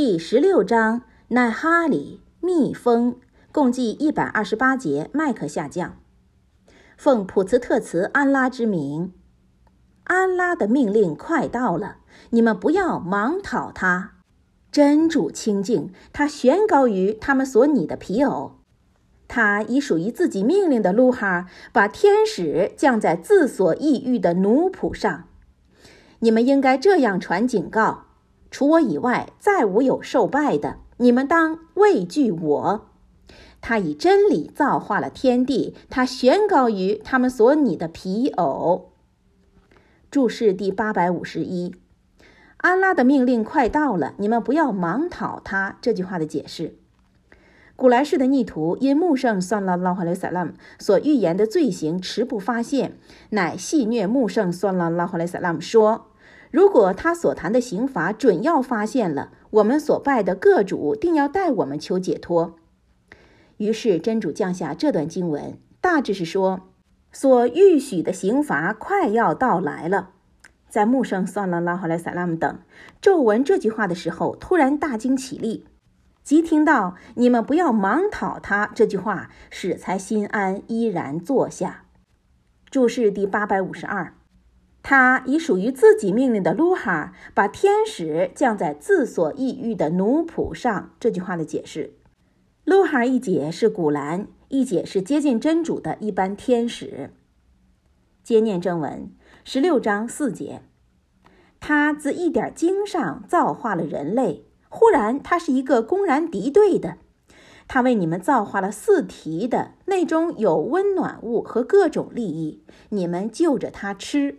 第十六章奈哈里蜜蜂，共计一百二十八节，麦克下降。奉普茨特茨安拉之名，安拉的命令快到了，你们不要盲讨他。真主清净，他悬高于他们所拟的皮偶。他以属于自己命令的路哈，把天使降在自所抑郁的奴仆上。你们应该这样传警告。除我以外，再无有受拜的。你们当畏惧我。他以真理造化了天地，他悬高于他们所拟的皮偶。注释第八百五十一，安拉的命令快到了，你们不要盲讨他。这句话的解释：古来世的逆徒因穆圣算拉拉哈雷萨拉姆所预言的罪行迟不发现，乃戏虐穆圣算拉拉哈雷萨拉姆说。如果他所谈的刑罚准要发现了，我们所拜的各主定要代我们求解脱。于是真主降下这段经文，大致是说，所预许的刑罚快要到来了。在穆圣算了拉哈莱萨拉姆等咒文这句话的时候，突然大惊起立，即听到“你们不要盲讨他”这句话，使才心安，依然坐下。注释第八百五十二。他以属于自己命令的卢哈把天使降在自所抑郁的奴仆上。这句话的解释：卢哈一解是古兰，一解是接近真主的一般天使。接念正文十六章四节：他自一点经上造化了人类，忽然他是一个公然敌对的。他为你们造化了四蹄的，内中有温暖物和各种利益，你们就着他吃。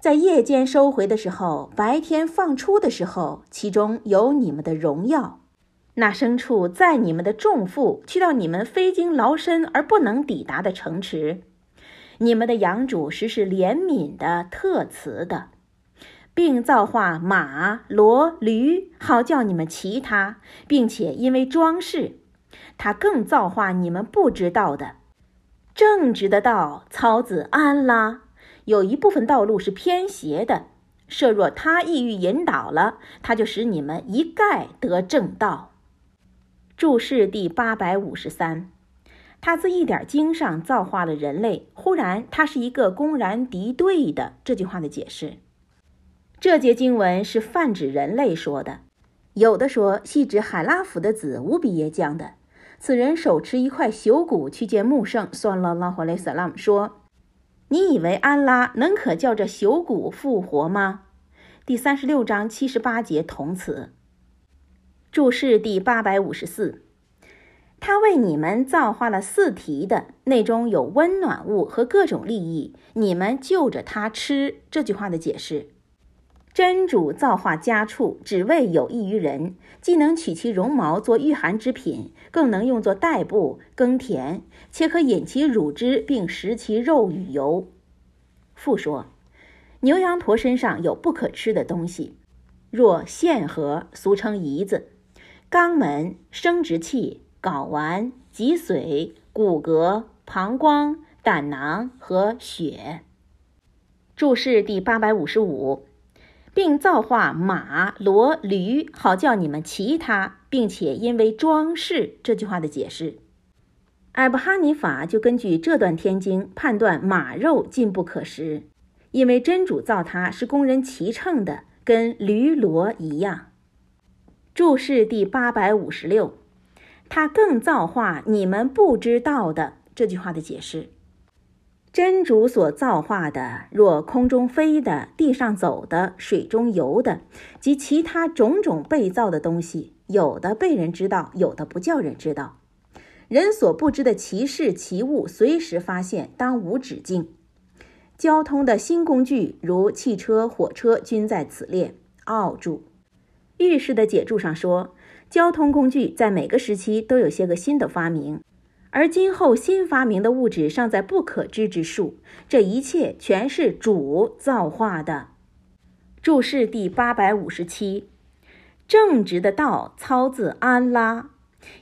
在夜间收回的时候，白天放出的时候，其中有你们的荣耀。那牲畜载你们的重负，去到你们非经劳身而不能抵达的城池。你们的养主实是怜悯的、特慈的，并造化马、骡、驴，好叫你们骑它，并且因为装饰，他更造化你们不知道的正直的道，操子安拉。有一部分道路是偏斜的，设若他意欲引导了，他就使你们一概得正道。注释第八百五十三，他自一点经上造化了人类，忽然他是一个公然敌对的。这句话的解释，这节经文是泛指人类说的，有的说系指海拉甫的子乌比耶讲的。此人手持一块朽骨去见穆圣，算了拉霍雷萨拉姆说。你以为安拉能可叫这朽骨复活吗？第三十六章七十八节同词。注释第八百五十四，他为你们造化了四蹄的，内中有温暖物和各种利益，你们就着它吃。这句话的解释。真主造化家畜，只为有益于人，既能取其绒毛做御寒之品，更能用作代布耕田，且可饮其乳汁，并食其肉与油。复说，牛羊驼身上有不可吃的东西，若腺核（俗称胰子）、肛门、生殖器、睾丸、脊髓、骨骼、膀胱、胆囊和血。注释第八百五十五。并造化马、骡、驴，好叫你们骑它，并且因为装饰这句话的解释，艾布哈尼法就根据这段天经判断马肉禁不可食，因为真主造它是供人骑乘的，跟驴骡一样。注释第八百五十六，他更造化你们不知道的这句话的解释。真主所造化的，若空中飞的、地上走的、水中游的，及其他种种被造的东西，有的被人知道，有的不叫人知道。人所不知的奇事奇物，随时发现，当无止境。交通的新工具，如汽车、火车，均在此列。奥注，预示的解注上说，交通工具在每个时期都有些个新的发明。而今后新发明的物质尚在不可知之数，这一切全是主造化的。注释第八百五十七，正直的道操自安拉，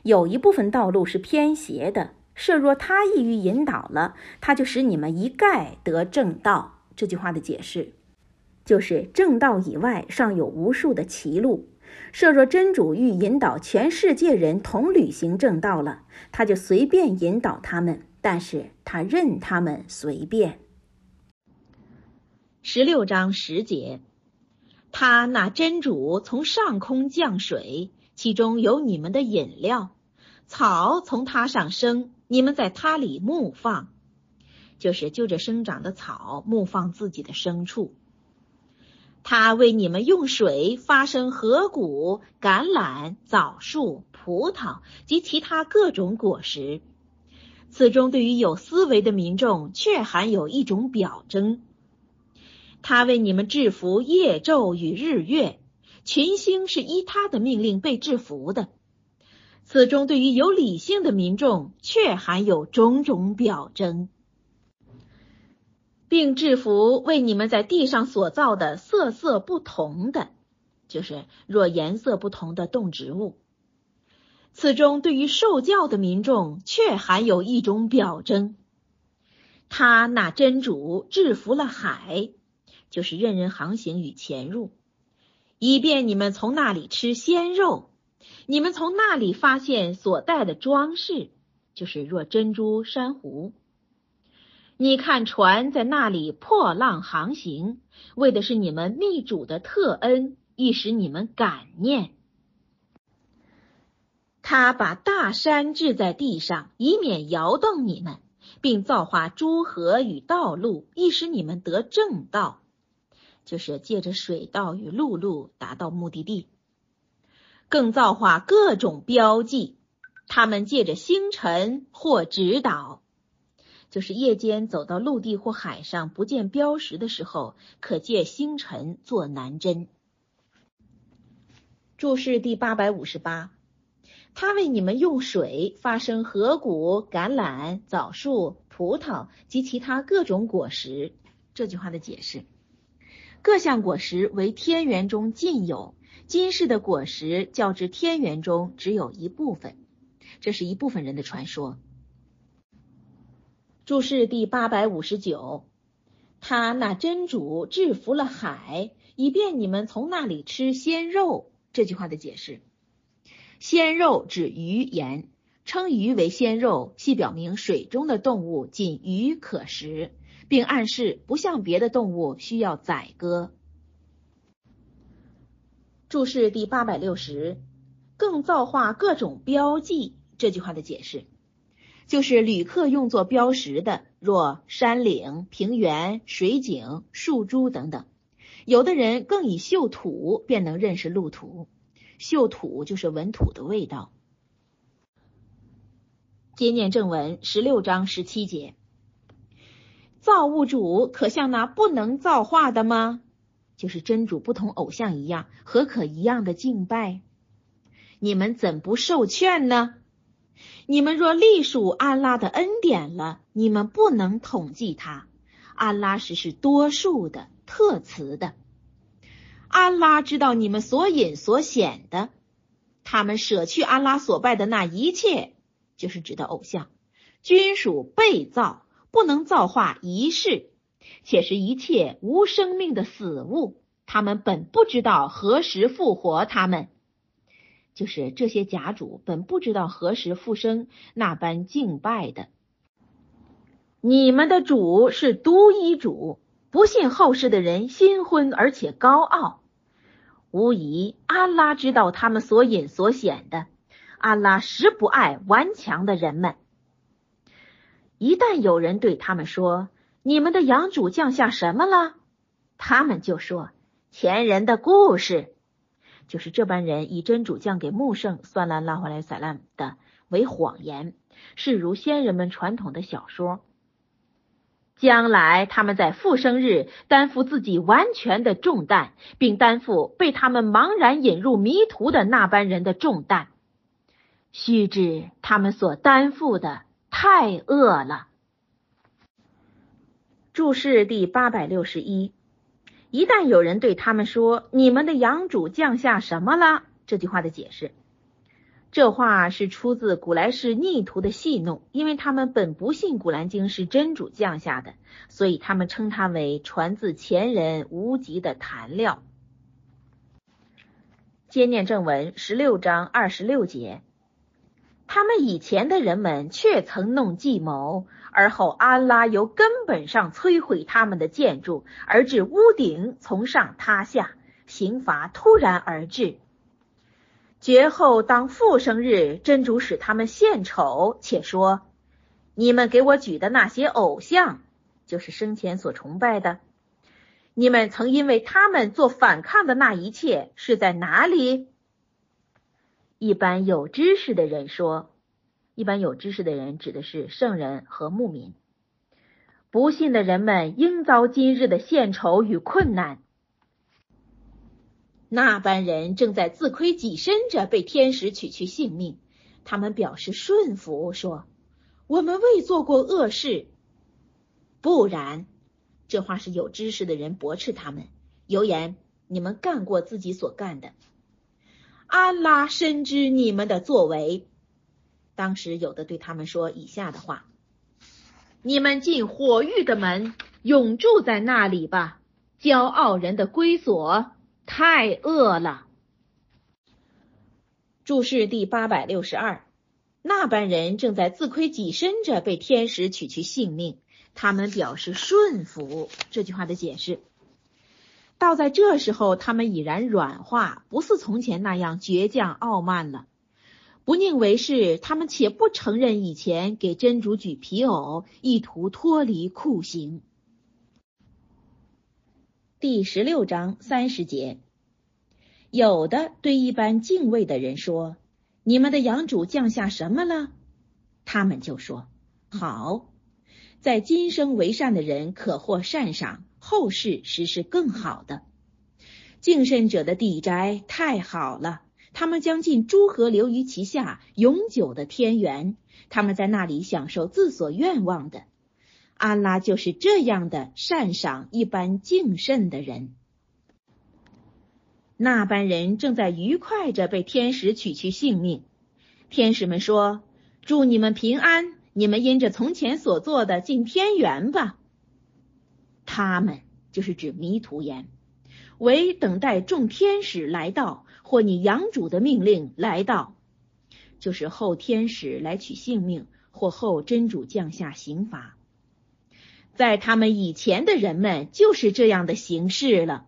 有一部分道路是偏斜的，设若他意欲引导了，他就使你们一概得正道。这句话的解释，就是正道以外尚有无数的歧路，设若真主欲引导全世界人同履行正道了，他就随便引导他们，但是他任他们随便。十六章十节，他那真主从上空降水，其中有你们的饮料，草从他上生，你们在他里牧放，就是就着生长的草牧放自己的牲畜。他为你们用水发生河谷、橄榄、枣树、葡萄及其他各种果实。此中对于有思维的民众，却含有一种表征。他为你们制服夜昼与日月，群星是依他的命令被制服的。此中对于有理性的民众，却含有种种表征。并制服为你们在地上所造的色色不同的，就是若颜色不同的动植物。此中对于受教的民众，却含有一种表征。他那真主制服了海，就是任人航行与潜入，以便你们从那里吃鲜肉，你们从那里发现所带的装饰，就是若珍珠、珊瑚。你看船在那里破浪航行，为的是你们密主的特恩，亦使你们感念。他把大山置在地上，以免摇动你们，并造化诸河与道路，亦使你们得正道，就是借着水道与陆路达到目的地。更造化各种标记，他们借着星辰或指导。就是夜间走到陆地或海上不见标识的时候，可借星辰做南针。注释第八百五十八，他为你们用水发生河谷、橄榄、枣树、葡萄及其他各种果实。这句话的解释：各项果实为天园中尽有，今世的果实较之天园中只有一部分，这是一部分人的传说。注释第八百五十九，他那真主制服了海，以便你们从那里吃鲜肉。这句话的解释：鲜肉指鱼盐，称鱼为鲜肉，系表明水中的动物仅鱼可食，并暗示不像别的动物需要宰割。注释第八百六十，更造化各种标记。这句话的解释。就是旅客用作标识的，若山岭、平原、水井、树株等等。有的人更以嗅土便能认识路途，嗅土就是闻土的味道。接念正文十六章十七节：造物主可像那不能造化的吗？就是真主不同偶像一样，何可一样的敬拜？你们怎不受劝呢？你们若隶属安拉的恩典了，你们不能统计他。安拉是是多数的、特词的。安拉知道你们所隐所显的。他们舍去安拉所拜的那一切，就是指的偶像，均属被造，不能造化一世，且是一切无生命的死物。他们本不知道何时复活他们。就是这些假主本不知道何时复生，那般敬拜的。你们的主是独一主，不信后世的人新婚而且高傲。无疑，安拉知道他们所隐所显的。安拉实不爱顽强的人们。一旦有人对他们说：“你们的养主降下什么了？”他们就说：“前人的故事。”就是这般人以真主降给穆圣算烂拉回来撒烂的为谎言，是如先人们传统的小说。将来他们在复生日担负自己完全的重担，并担负被他们茫然引入迷途的那般人的重担。须知他们所担负的太恶了。注释第八百六十一。一旦有人对他们说：“你们的养主降下什么了？”这句话的解释，这话是出自古来世逆徒的戏弄，因为他们本不信古兰经是真主降下的，所以他们称它为传自前人无极的谈料。接念正文十六章二十六节。他们以前的人们却曾弄计谋，而后安拉由根本上摧毁他们的建筑，而致屋顶从上塌下，刑罚突然而至。绝后当复生日，真主使他们献丑，且说：“你们给我举的那些偶像，就是生前所崇拜的。你们曾因为他们做反抗的那一切是在哪里？”一般有知识的人说，一般有知识的人指的是圣人和牧民。不信的人们应遭今日的献丑与困难。那般人正在自亏己身着被天使取去性命，他们表示顺服，说：“我们未做过恶事。”不然，这话是有知识的人驳斥他们，有言：“你们干过自己所干的。”安拉深知你们的作为。当时有的对他们说以下的话：“你们进火狱的门，永住在那里吧，骄傲人的归所。”太饿了。注释第八百六十二，那班人正在自亏己身着被天使取去性命，他们表示顺服。这句话的解释，到在这时候，他们已然软化，不似从前那样倔强傲慢了。不宁为是，他们且不承认以前给真主举皮偶，意图脱离酷刑。第十六章三十节，有的对一般敬畏的人说：“你们的养主降下什么了？”他们就说：“好，在今生为善的人可获善赏，后世实是更好的。敬慎者的地宅太好了，他们将进诸河流于其下，永久的天园，他们在那里享受自所愿望的。”安拉就是这样的善赏一般敬慎的人。那班人正在愉快着被天使取去性命。天使们说：“祝你们平安，你们因着从前所做的进天园吧。”他们就是指迷途言，唯等待众天使来到，或你养主的命令来到，就是后天使来取性命，或后真主降下刑罚。在他们以前的人们就是这样的形式了，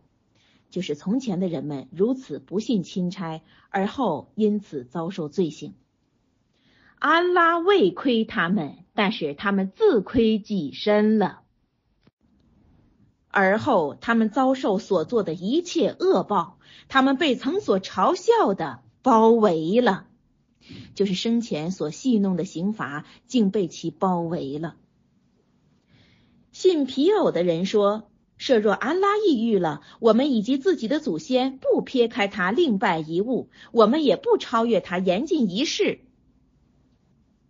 就是从前的人们如此不信钦差，而后因此遭受罪行。安拉未亏他们，但是他们自亏己身了，而后他们遭受所做的一切恶报，他们被曾所嘲笑的包围了，就是生前所戏弄的刑罚，竟被其包围了。信皮偶的人说：“设若安拉抑郁了，我们以及自己的祖先不撇开他另拜一物，我们也不超越他严禁一事。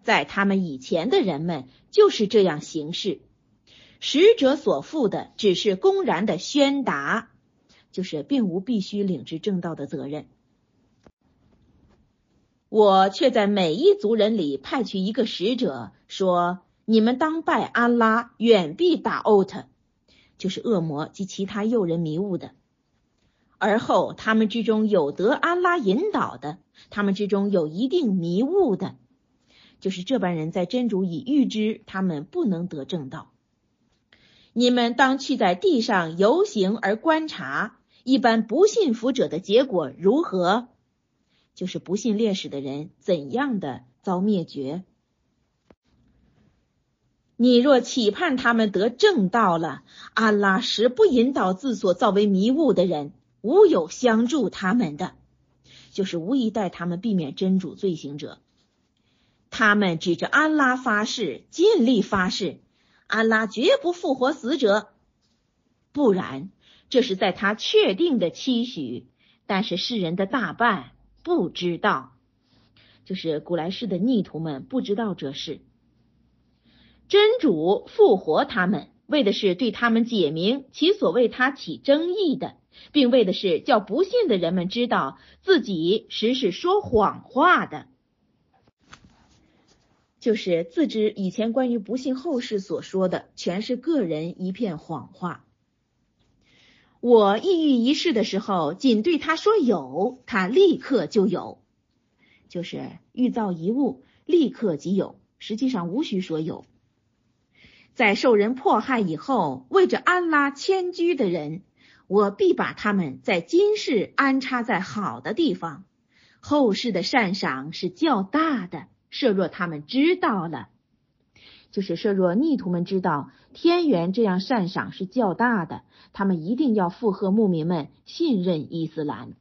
在他们以前的人们就是这样行事。使者所负的只是公然的宣达，就是并无必须领之正道的责任。我却在每一族人里派去一个使者说。”你们当拜安拉，远避打欧特，就是恶魔及其他诱人迷雾的。而后他们之中有得安拉引导的，他们之中有一定迷雾的，就是这般人在真主已预知他们不能得正道。你们当去在地上游行而观察，一般不信服者的结果如何？就是不信烈士的人怎样的遭灭绝。你若期盼他们得正道了，安拉实不引导自所造为迷雾的人，无有相助他们的，就是无疑待他们避免真主罪行者。他们指着安拉发誓，尽力发誓，安拉绝不复活死者，不然这是在他确定的期许，但是世人的大半不知道，就是古来世的逆徒们不知道这事。真主复活他们，为的是对他们解明其所为他起争议的，并为的是叫不信的人们知道自己实是说谎话的，就是自知以前关于不信后世所说的全是个人一片谎话。我意欲一事的时候，仅对他说有，他立刻就有，就是欲造一物，立刻即有，实际上无需说有。在受人迫害以后，为着安拉迁居的人，我必把他们在今世安插在好的地方，后世的善赏是较大的。设若他们知道了，就是设若逆徒们知道天元这样善赏是较大的。他们一定要附和牧民们信任伊斯兰。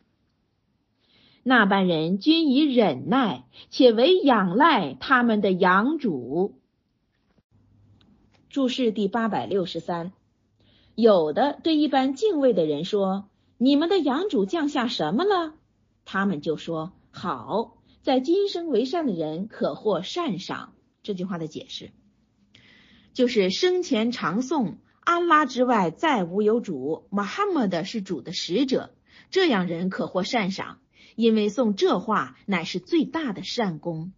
那班人均以忍耐，且为仰赖他们的养主。注释第八百六十三。有的对一般敬畏的人说：“你们的养主降下什么了？”他们就说：“好，在今生为善的人可获善赏。”这句话的解释就是生前常诵。安拉之外再无有主，穆罕默德是主的使者，这样人可获善赏，因为诵这话乃是最大的善功。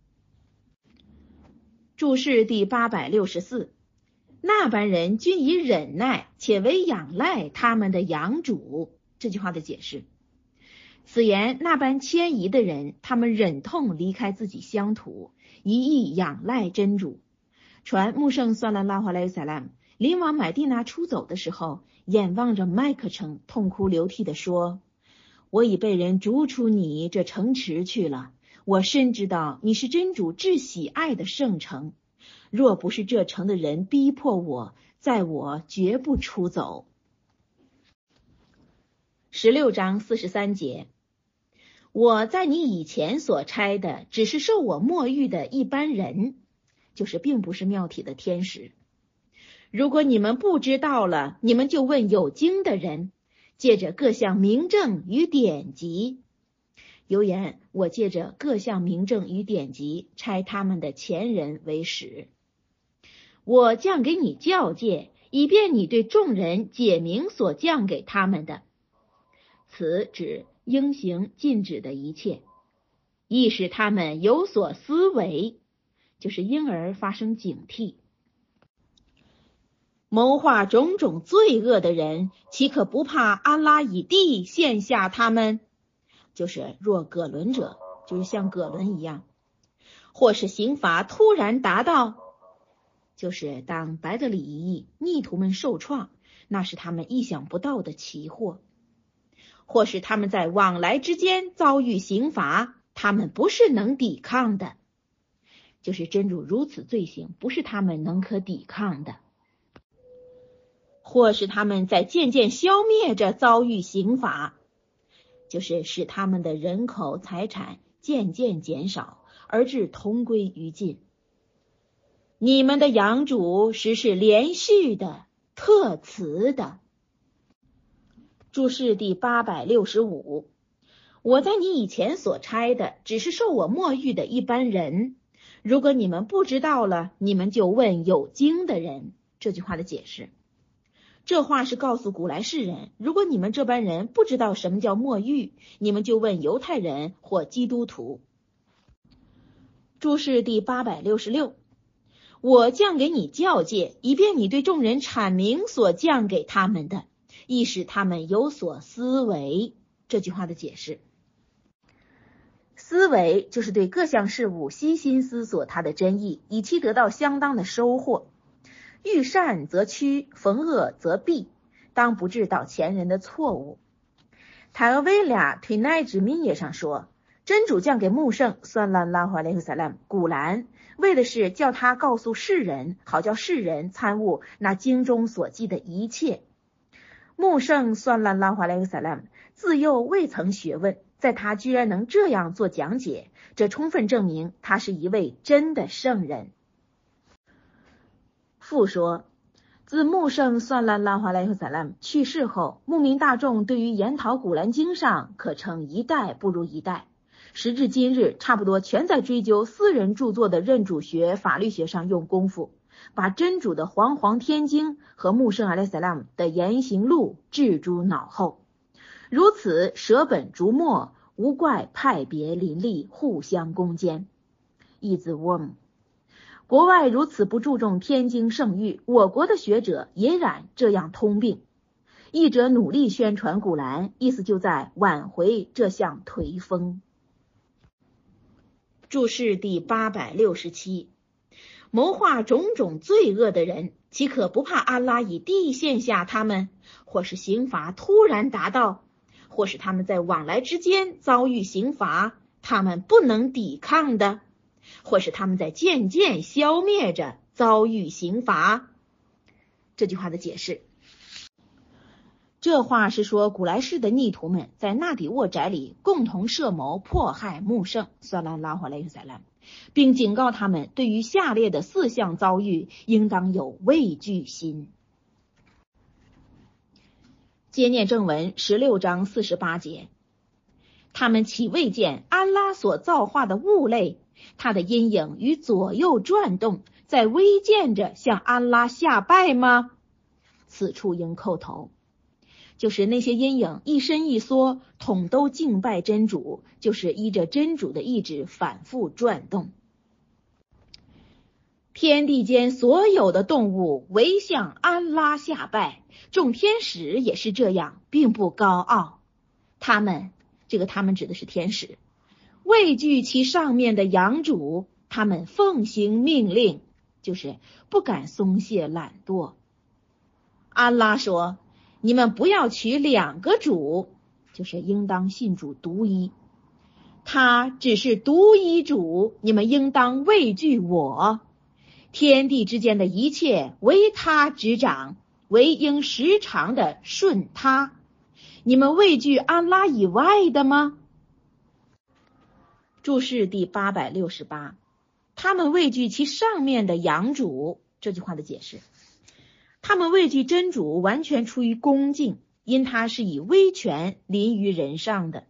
注释第八百六十四，那般人均以忍耐，且为仰赖他们的养主。这句话的解释，此言那般迁移的人，他们忍痛离开自己乡土，一意仰赖真主。传穆圣算了拉华莱萨拉。临往买地那出走的时候，眼望着麦克城，痛哭流涕地说：“我已被人逐出你这城池去了。我深知道你是真主至喜爱的圣城，若不是这城的人逼迫我，在我绝不出走。”十六章四十三节，我在你以前所差的，只是受我墨玉的一般人，就是并不是庙体的天使。如果你们不知道了，你们就问有经的人，借着各项名证与典籍。有言，我借着各项名证与典籍，差他们的前人为使。我降给你教戒，以便你对众人解明所降给他们的。此指应行禁止的一切，亦使他们有所思维，就是因而发生警惕。谋划种种罪恶的人，岂可不怕安拉以地陷下他们？就是若葛伦者，就是像葛伦一样，或是刑罚突然达到，就是当白德里一役，逆徒们受创，那是他们意想不到的奇祸；或是他们在往来之间遭遇刑罚，他们不是能抵抗的，就是真主如此罪行，不是他们能可抵抗的。或是他们在渐渐消灭着遭遇刑罚，就是使他们的人口财产渐渐减少，而至同归于尽。你们的养主实是连续的、特慈的。注释第八百六十五，我在你以前所差的，只是受我墨玉的一般人。如果你们不知道了，你们就问有经的人。这句话的解释。这话是告诉古来世人：如果你们这班人不知道什么叫墨玉，你们就问犹太人或基督徒。注释第八百六十六：我降给你教戒，以便你对众人阐明所降给他们的，亦使他们有所思维。这句话的解释：思维就是对各项事物悉心思索它的真意，以期得到相当的收获。遇善则趋，逢恶则避，当不致到前人的错误。塔俄威俩推奈之密页上说，真主降给穆圣算拉拉华雷克萨兰古兰，为的是叫他告诉世人，好叫世人参悟那经中所记的一切。穆圣算拉拉华莱克萨拉姆自幼未曾学问，在他居然能这样做讲解，这充分证明他是一位真的圣人。复说，自穆圣算拉拉华莱和萨拉姆去世后，牧民大众对于研讨古兰经上可称一代不如一代。时至今日，差不多全在追究私人著作的认主学、法律学上用功夫，把真主的煌煌天经和穆圣阿莱萨拉姆的言行录置诸脑后。如此舍本逐末，无怪派别林立，互相攻坚。is warm。国外如此不注重天经圣谕，我国的学者也染这样通病。译者努力宣传古兰，意思就在挽回这项颓风。注释第八百六十七：谋划种种罪恶的人，岂可不怕安拉以地陷下他们，或是刑罚突然达到，或是他们在往来之间遭遇刑罚，他们不能抵抗的，或是他们在渐渐消灭着遭遇刑罚？这句话的解释。这话是说，古来世的逆徒们在纳底沃宅里共同设谋迫害穆圣，算拉拉华雷塞兰，并警告他们，对于下列的四项遭遇，应当有畏惧心。接念正文十六章四十八节，他们岂未见安拉所造化的物类，它的阴影与左右转动，在微见着向安拉下拜吗？此处应叩头。就是那些阴影一伸一缩，统都敬拜真主，就是依着真主的意志反复转动。天地间所有的动物唯向安拉下拜，众天使也是这样，并不高傲。他们，这个他们指的是天使，畏惧其上面的养主，他们奉行命令，就是不敢松懈懒惰。安拉说。你们不要取两个主，就是应当信主独一。他只是独一主，你们应当畏惧我。天地之间的一切唯他执掌，唯应时常的顺他。你们畏惧安拉以外的吗？注释第八百六十八，他们畏惧其上面的养主。这句话的解释。他们畏惧真主，完全出于恭敬，因他是以威权临于人上的，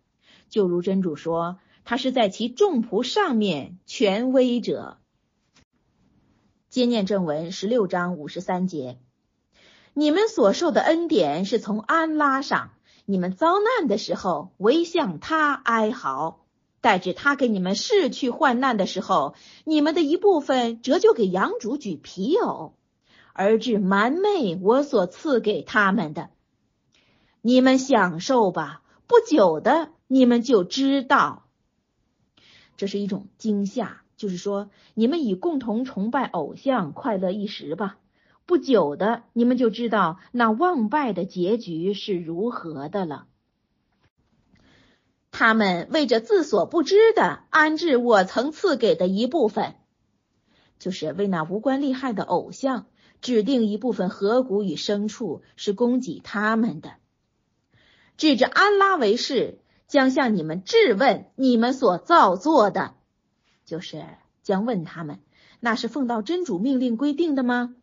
就如真主说，他是在其众仆上面权威者。接念正文十六章五十三节，你们所受的恩典是从安拉上，你们遭难的时候，唯向他哀嚎；待至他给你们逝去患难的时候，你们的一部分折旧给养主举皮偶。而至蛮昧我所赐给他们的，你们享受吧。不久的，你们就知道，这是一种惊吓，就是说，你们以共同崇拜偶像快乐一时吧。不久的，你们就知道那忘拜的结局是如何的了。他们为着自所不知的安置我曾赐给的一部分，就是为那无关利害的偶像。指定一部分河谷与牲畜是供给他们的，指着安拉为誓，将向你们质问你们所造作的，就是将问他们，那是奉到真主命令规定的吗？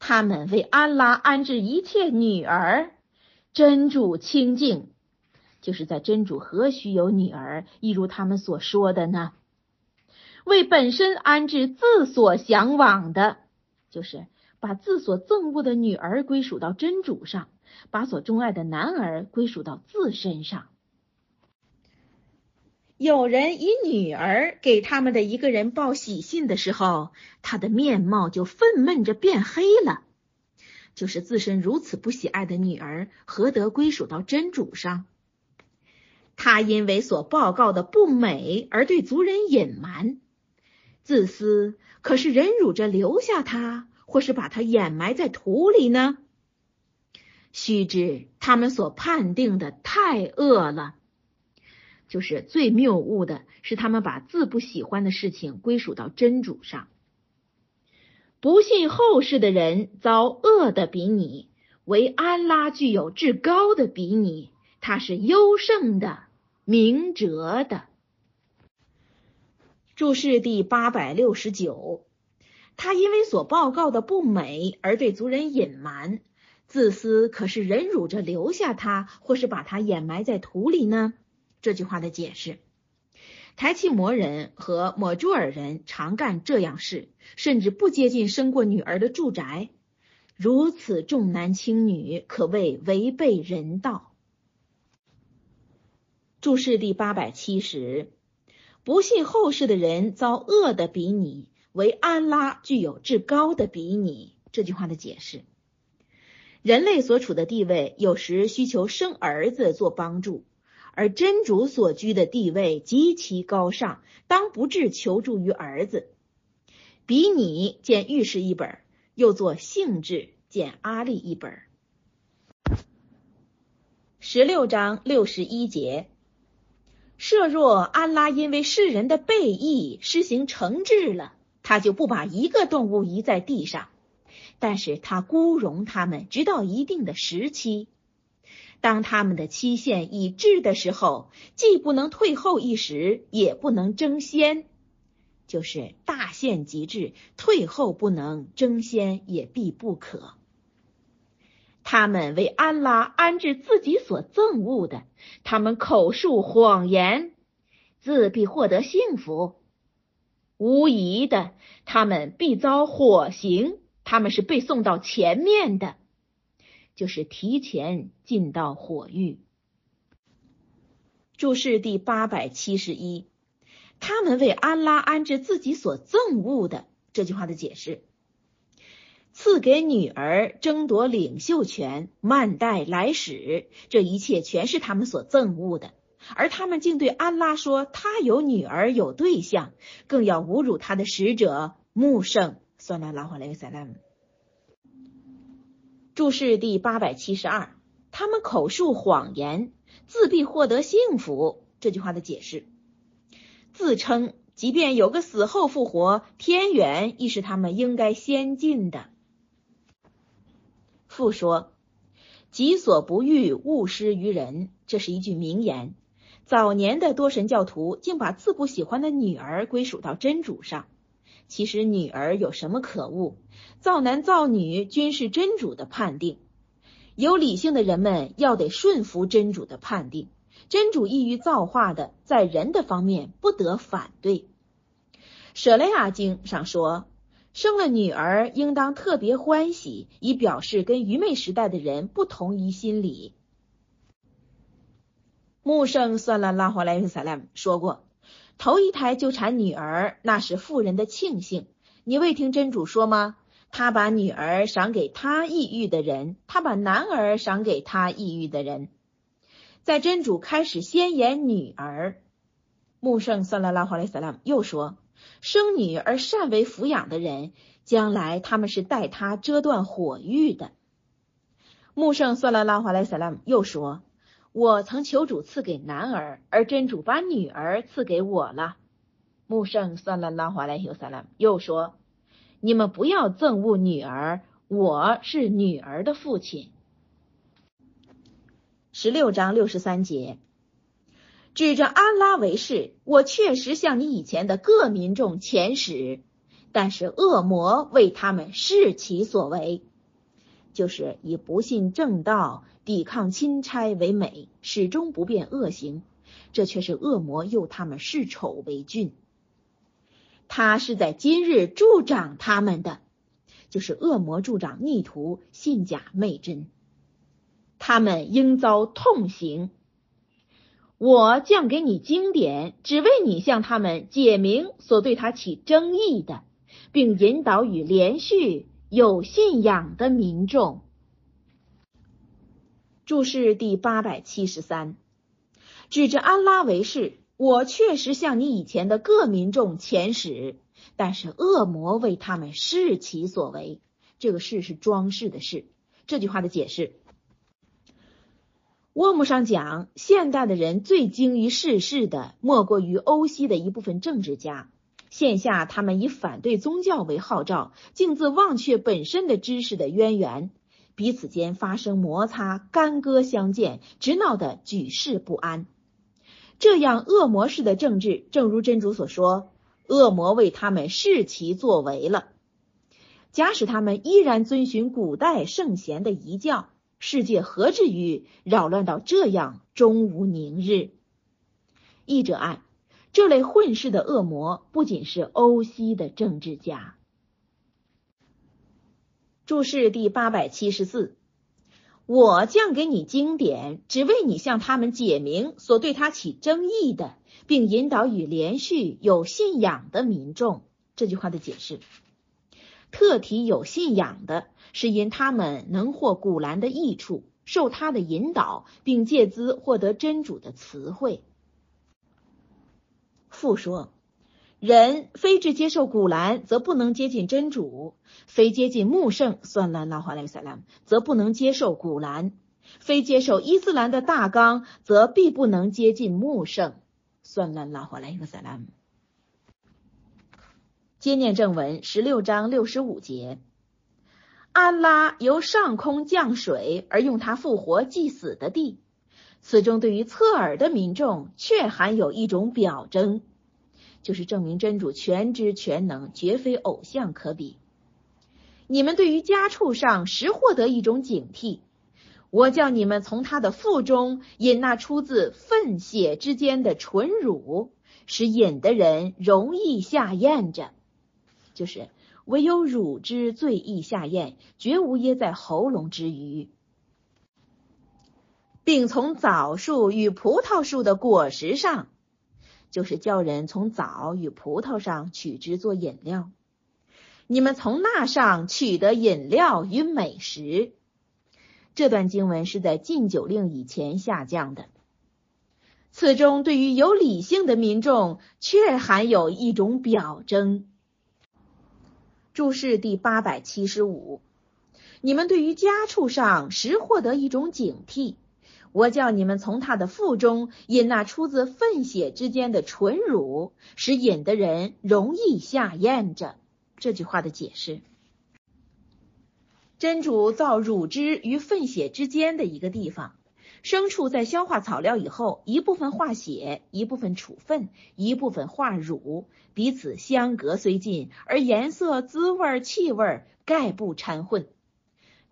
他们为安拉安置一切女儿，真主清净，就是在真主何须有女儿？一如他们所说的呢？为本身安置自所向往的。就是把自所憎恶的女儿归属到真主上，把所钟爱的男儿归属到自身上。有人以女儿给他们的一个人报喜信的时候，他的面貌就愤懑着变黑了。就是自身如此不喜爱的女儿，何得归属到真主上？他因为所报告的不美而对族人隐瞒。自私，可是忍辱着留下他，或是把他掩埋在土里呢？须知他们所判定的太恶了，就是最谬误的是他们把自不喜欢的事情归属到真主上。不信后世的人遭恶的比拟，唯安拉具有至高的比拟，他是优胜的，明哲的。注释第八百六十九，他因为所报告的不美而对族人隐瞒，自私，可是忍辱着留下他，或是把他掩埋在土里呢？这句话的解释：台契摩人和抹朱尔人常干这样事，甚至不接近生过女儿的住宅，如此重男轻女，可谓违背人道。注释第八百七十。不信后世的人遭恶的比拟，为安拉具有至高的比拟。这句话的解释：人类所处的地位有时需求生儿子做帮助，而真主所居的地位极其高尚，当不至求助于儿子。比拟见御史一本，又作性质见阿利一本。十六章六十一节。设若安拉因为世人的背义施行惩治了，他就不把一个动物移在地上，但是他孤容他们直到一定的时期。当他们的期限已至的时候，既不能退后一时，也不能争先，就是大限即至，退后不能，争先也必不可。他们为安拉安置自己所憎恶的，他们口述谎言，自必获得幸福。无疑的，他们必遭火刑，他们是被送到前面的，就是提前进到火狱。注释第八百七十一，他们为安拉安置自己所憎恶的这句话的解释。赐给女儿争夺领袖权、慢待来使，这一切全是他们所憎恶的。而他们竟对安拉说他有女儿、有对象，更要侮辱他的使者穆圣。算了，拉回来塞拉姆。注释第八百七十二，他们口述谎言，自必获得幸福。这句话的解释，自称即便有个死后复活，天远亦是他们应该先进的。复说：“己所不欲，勿施于人。”这是一句名言。早年的多神教徒竟把自不喜欢的女儿归属到真主上。其实女儿有什么可恶？造男造女均是真主的判定。有理性的人们要得顺服真主的判定。真主意欲造化的，在人的方面不得反对。舍雷亚经上说。生了女儿，应当特别欢喜，以表示跟愚昧时代的人不同于心理。穆圣算了拉华莱斯萨拉姆说过，头一胎就产女儿，那是富人的庆幸。你未听真主说吗？他把女儿赏给他抑郁的人，他把男儿赏给他抑郁的人。在真主开始先言女儿，穆圣算了拉华莱斯萨拉姆又说。生女而善为抚养的人，将来他们是带他遮断火狱的。穆圣算了拉华莱萨拉姆又说：“我曾求主赐给男儿，而真主把女儿赐给我了。”穆圣算了拉华莱萨拉姆又说：“你们不要憎恶女儿，我是女儿的父亲。”十六章六十三节。指着安拉为是，我确实向你以前的各民众遣使，但是恶魔为他们视其所为，就是以不信正道、抵抗钦差为美，始终不变恶行，这却是恶魔诱他们视丑为俊。他是在今日助长他们的，就是恶魔助长逆徒信假昧真，他们应遭痛刑。我降给你经典，只为你向他们解明所对他起争议的，并引导与连续有信仰的民众。注释第八百七十三，指着安拉为是，我确实向你以前的各民众遣使，但是恶魔为他们视其所为。这个“事是装饰的“事”。这句话的解释。沃姆上讲，现代的人最精于世事的，莫过于欧西的一部分政治家。线下，他们以反对宗教为号召，径自忘却本身的知识的渊源，彼此间发生摩擦，干戈相见，直闹得举世不安。这样恶魔式的政治，正如真主所说，恶魔为他们视其作为了。假使他们依然遵循古代圣贤的遗教。世界何至于扰乱到这样，终无宁日？译者爱，这类混世的恶魔不仅是欧西的政治家。注释第八百七十四：我降给你经典，只为你向他们解明所对他起争议的，并引导与连续有信仰的民众。这句话的解释。特提有信仰的，是因他们能获古兰的益处，受他的引导，并借资获得真主的词汇。复说，人非至接受古兰，则不能接近真主；非接近穆圣算兰拉华莱萨拉则不能接受古兰；非接受伊斯兰的大纲，则必不能接近穆圣算兰拉华莱萨拉姆接念正文十六章六十五节，安拉由上空降水而用它复活祭死的地。此中对于侧耳的民众，却含有一种表征，就是证明真主全知全能，绝非偶像可比。你们对于家畜上实获得一种警惕，我叫你们从他的腹中饮那出自粪血之间的纯乳，使饮的人容易下咽着。就是唯有乳汁最易下咽，绝无噎在喉咙之余，并从枣树与葡萄树的果实上，就是叫人从枣与葡萄上取之做饮料。你们从那上取得饮料与美食。这段经文是在禁酒令以前下降的。此中对于有理性的民众，却含有一种表征。注释第八百七十五，你们对于家畜上实获得一种警惕。我叫你们从他的腹中饮那出自粪血之间的纯乳，使饮的人容易下咽着。这句话的解释：真主造乳汁与粪血之间的一个地方。牲畜在消化草料以后，一部分化血，一部分储粪，一部分化乳，彼此相隔虽近，而颜色、滋味、气味概不掺混。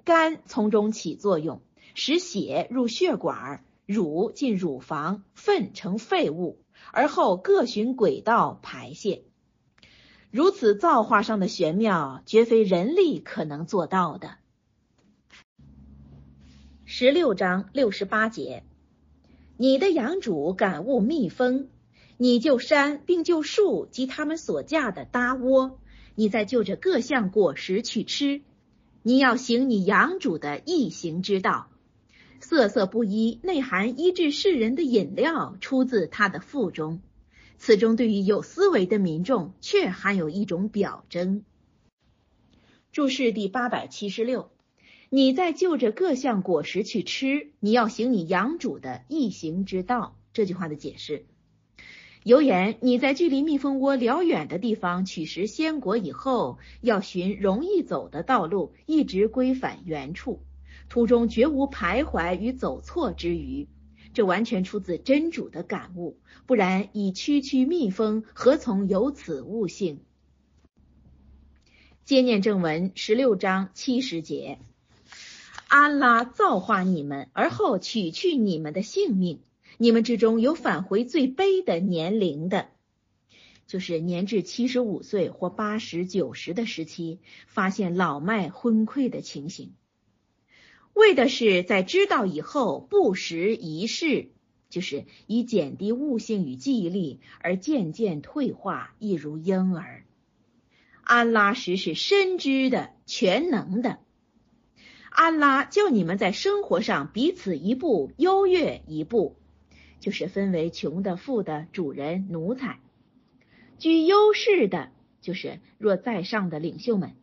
肝从中起作用，使血入血管，乳进乳房，粪成废物，而后各循轨道排泄。如此造化上的玄妙，绝非人力可能做到的。十六章六十八节，你的养主感悟蜜蜂，你就山并就树及他们所架的搭窝，你再就着各项果实去吃。你要行你养主的易行之道，色色不一，内含医治世人的饮料出自他的腹中。此中对于有思维的民众，却含有一种表征。注释第八百七十六。你在就着各项果实去吃，你要行你养主的易行之道。这句话的解释，有言你在距离蜜蜂窝辽远的地方取食鲜果以后，要寻容易走的道路，一直归返原处，途中绝无徘徊与走错之余。这完全出自真主的感悟，不然以区区蜜蜂何从有此悟性？接念正文十六章七十节。安拉造化你们，而后取去你们的性命。你们之中有返回最卑的年龄的，就是年至七十五岁或八十九十的时期，发现老迈昏聩的情形，为的是在知道以后不时一世，就是以减低悟性与记忆力而渐渐退化，一如婴儿。安拉时是深知的、全能的。安拉叫你们在生活上彼此一步优越一步，就是分为穷的、富的、主人、奴才，居优势的，就是若在上的领袖们，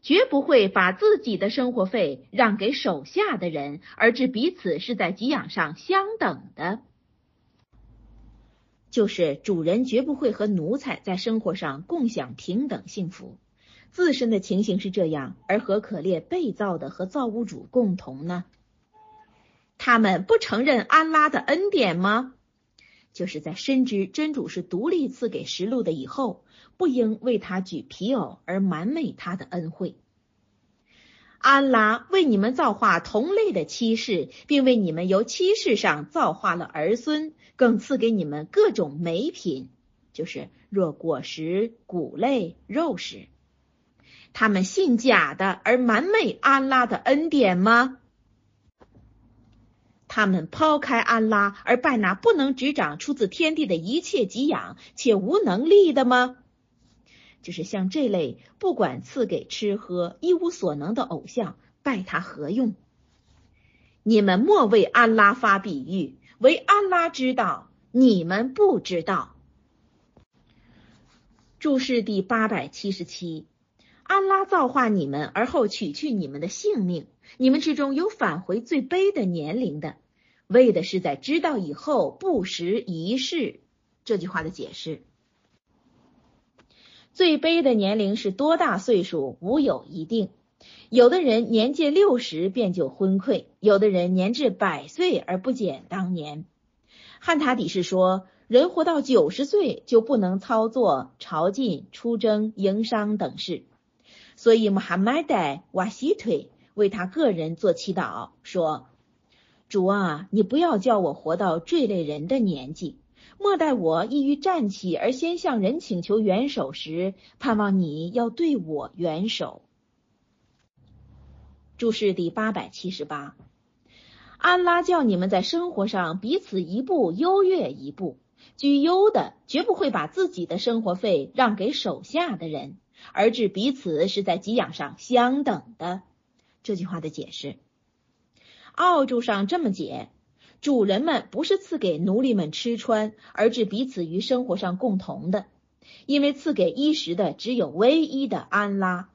绝不会把自己的生活费让给手下的人，而致彼此是在给养上相等的，就是主人绝不会和奴才在生活上共享平等幸福。自身的情形是这样，而何可列被造的和造物主共同呢？他们不承认安拉的恩典吗？就是在深知真主是独立赐给实录的以后，不应为他举皮偶而瞒昧他的恩惠。安拉为你们造化同类的妻室，并为你们由妻室上造化了儿孙，更赐给你们各种美品，就是若果实、谷类、肉食。他们信假的而瞒昧安拉的恩典吗？他们抛开安拉而拜那不能执掌出自天地的一切给养且无能力的吗？就是像这类不管赐给吃喝、一无所能的偶像，拜他何用？你们莫为安拉发比喻，唯安拉知道，你们不知道。注释第八百七十七：安拉造化你们，而后取去你们的性命。你们之中有返回最卑的年龄的，为的是在知道以后不时一世。这句话的解释：最卑的年龄是多大岁数，无有一定。有的人年届六十便就昏聩，有的人年至百岁而不减当年。汉塔底是说，人活到九十岁就不能操作朝觐、出征、营商等事。所以穆罕默德瓦西推为他个人做祈祷，说：“主啊，你不要叫我活到这类人的年纪，莫待我易于站起而先向人请求援手时，盼望你要对我援手。”注释第八百七十八，安拉叫你们在生活上彼此一步优越一步，居优的绝不会把自己的生活费让给手下的人，而致彼此是在给养上相等的。这句话的解释，奥注上这么解：主人们不是赐给奴隶们吃穿，而致彼此于生活上共同的，因为赐给衣食的只有唯一的安拉。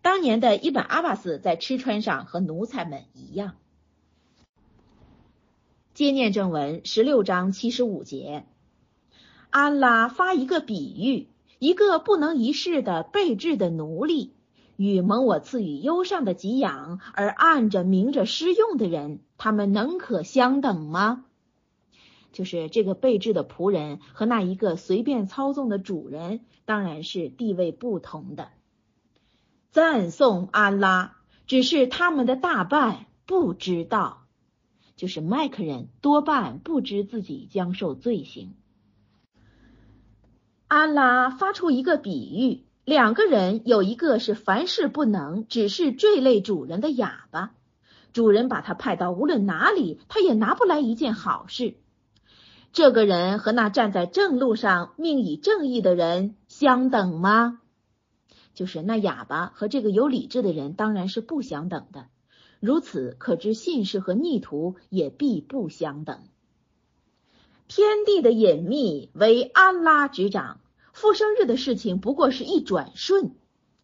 当年的伊本阿巴斯在吃穿上和奴才们一样。接念正文十六章七十五节，安拉发一个比喻：一个不能一世的被制的奴隶，与蒙我赐予优上的给养而暗着明着施用的人，他们能可相等吗？就是这个被制的仆人和那一个随便操纵的主人，当然是地位不同的。赞颂安拉，只是他们的大半不知道，就是麦克人多半不知自己将受罪行。安拉发出一个比喻：两个人有一个是凡事不能，只是坠类主人的哑巴，主人把他派到无论哪里，他也拿不来一件好事。这个人和那站在正路上、命以正义的人相等吗？就是那哑巴和这个有理智的人当然是不相等的，如此可知信士和逆徒也必不相等。天地的隐秘为安拉执掌，复生日的事情不过是一转瞬，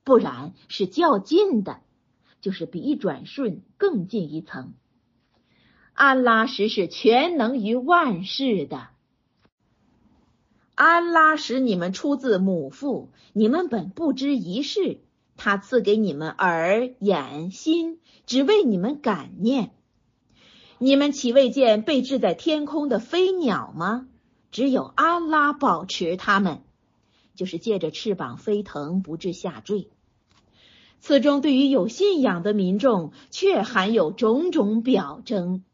不然是较近的，就是比一转瞬更近一层。安拉实是全能于万事的。安拉使你们出自母腹，你们本不知一事。他赐给你们耳、眼、心，只为你们感念。你们岂未见被置在天空的飞鸟吗？只有安拉保持它们，就是借着翅膀飞腾，不致下坠。此中对于有信仰的民众，却含有种种表征。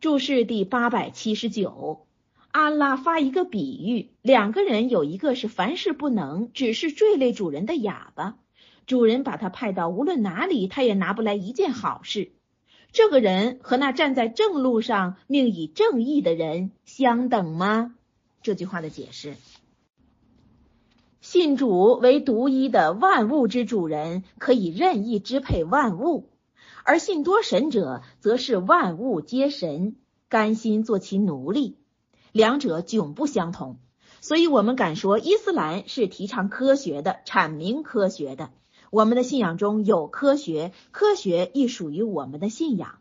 注释第八百七十九。安拉发一个比喻：两个人有一个是凡事不能，只是坠类主人的哑巴。主人把他派到无论哪里，他也拿不来一件好事。这个人和那站在正路上、命以正义的人相等吗？这句话的解释：信主为独一的万物之主人，可以任意支配万物；而信多神者，则是万物皆神，甘心做其奴隶。两者迥不相同，所以我们敢说伊斯兰是提倡科学的，阐明科学的。我们的信仰中有科学，科学亦属于我们的信仰。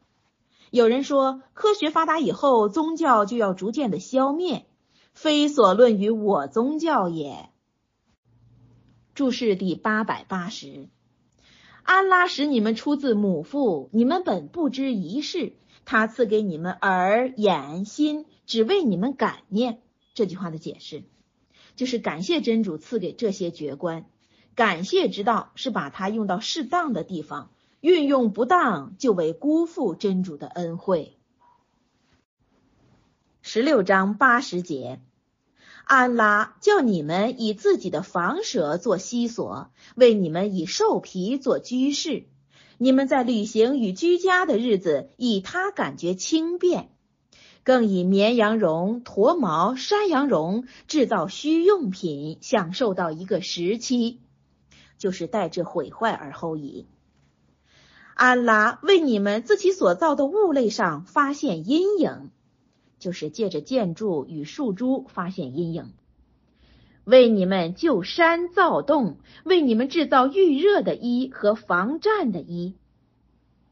有人说，科学发达以后，宗教就要逐渐的消灭，非所论于我宗教也。注释第八百八十，安拉使你们出自母腹，你们本不知一事，他赐给你们耳、眼、心。只为你们感念这句话的解释，就是感谢真主赐给这些绝观。感谢之道是把它用到适当的地方，运用不当就为辜负真主的恩惠。十六章八十节，安拉叫你们以自己的房舍做西所，为你们以兽皮做居室，你们在旅行与居家的日子，以它感觉轻便。更以绵羊绒、驼毛、山羊绒制造需用品，享受到一个时期，就是待至毁坏而后已。安拉为你们自己所造的物类上发现阴影，就是借着建筑与树株发现阴影；为你们就山造洞，为你们制造预热的衣和防战的衣。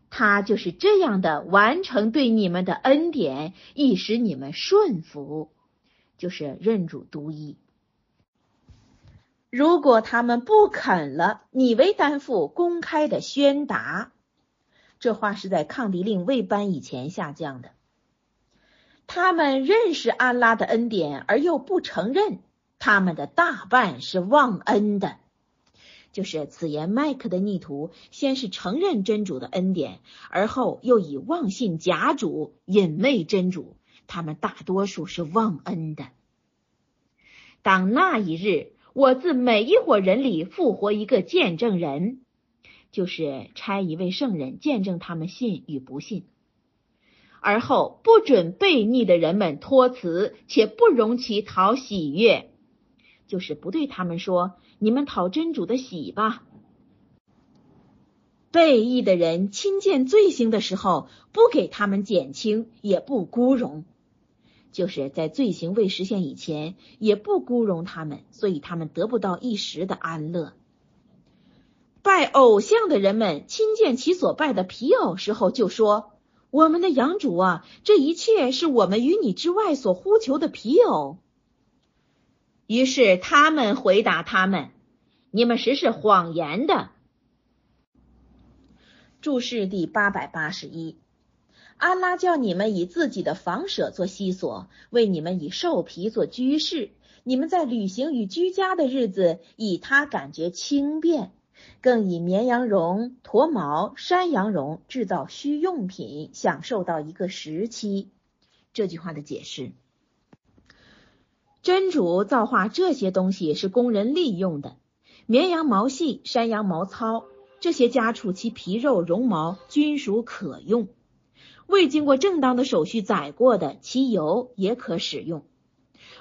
他就是这样的完成对你们的恩典，以使你们顺服，就是认主独一。如果他们不肯了，你为担负公开的宣达，这话是在抗敌令未颁以前下降的。他们认识安拉的恩典而又不承认，他们的大半是忘恩的。就是此言麦克的逆徒，先是承认真主的恩典，而后又以妄信假主，隐昧真主。他们大多数是忘恩的。当那一日，我自每一伙人里复活一个见证人，就是差一位圣人见证他们信与不信，而后不准悖逆的人们托辞，且不容其讨喜悦，就是不对他们说。你们讨真主的喜吧。背义的人亲见罪行的时候，不给他们减轻，也不孤容，就是在罪行未实现以前，也不孤容他们，所以他们得不到一时的安乐。拜偶像的人们亲见其所拜的皮偶时候，就说：“我们的养主啊，这一切是我们与你之外所呼求的皮偶。”于是他们回答他们：“你们实是谎言的。”注释第八百八十一，安拉叫你们以自己的房舍做西所，为你们以兽皮做居室。你们在旅行与居家的日子，以它感觉轻便；更以绵羊绒、驼毛、山羊绒制造需用品，享受到一个时期。这句话的解释。真主造化这些东西是供人利用的，绵羊毛细、山羊毛糙，这些家畜其皮肉、绒毛均属可用；未经过正当的手续宰过的，其油也可使用。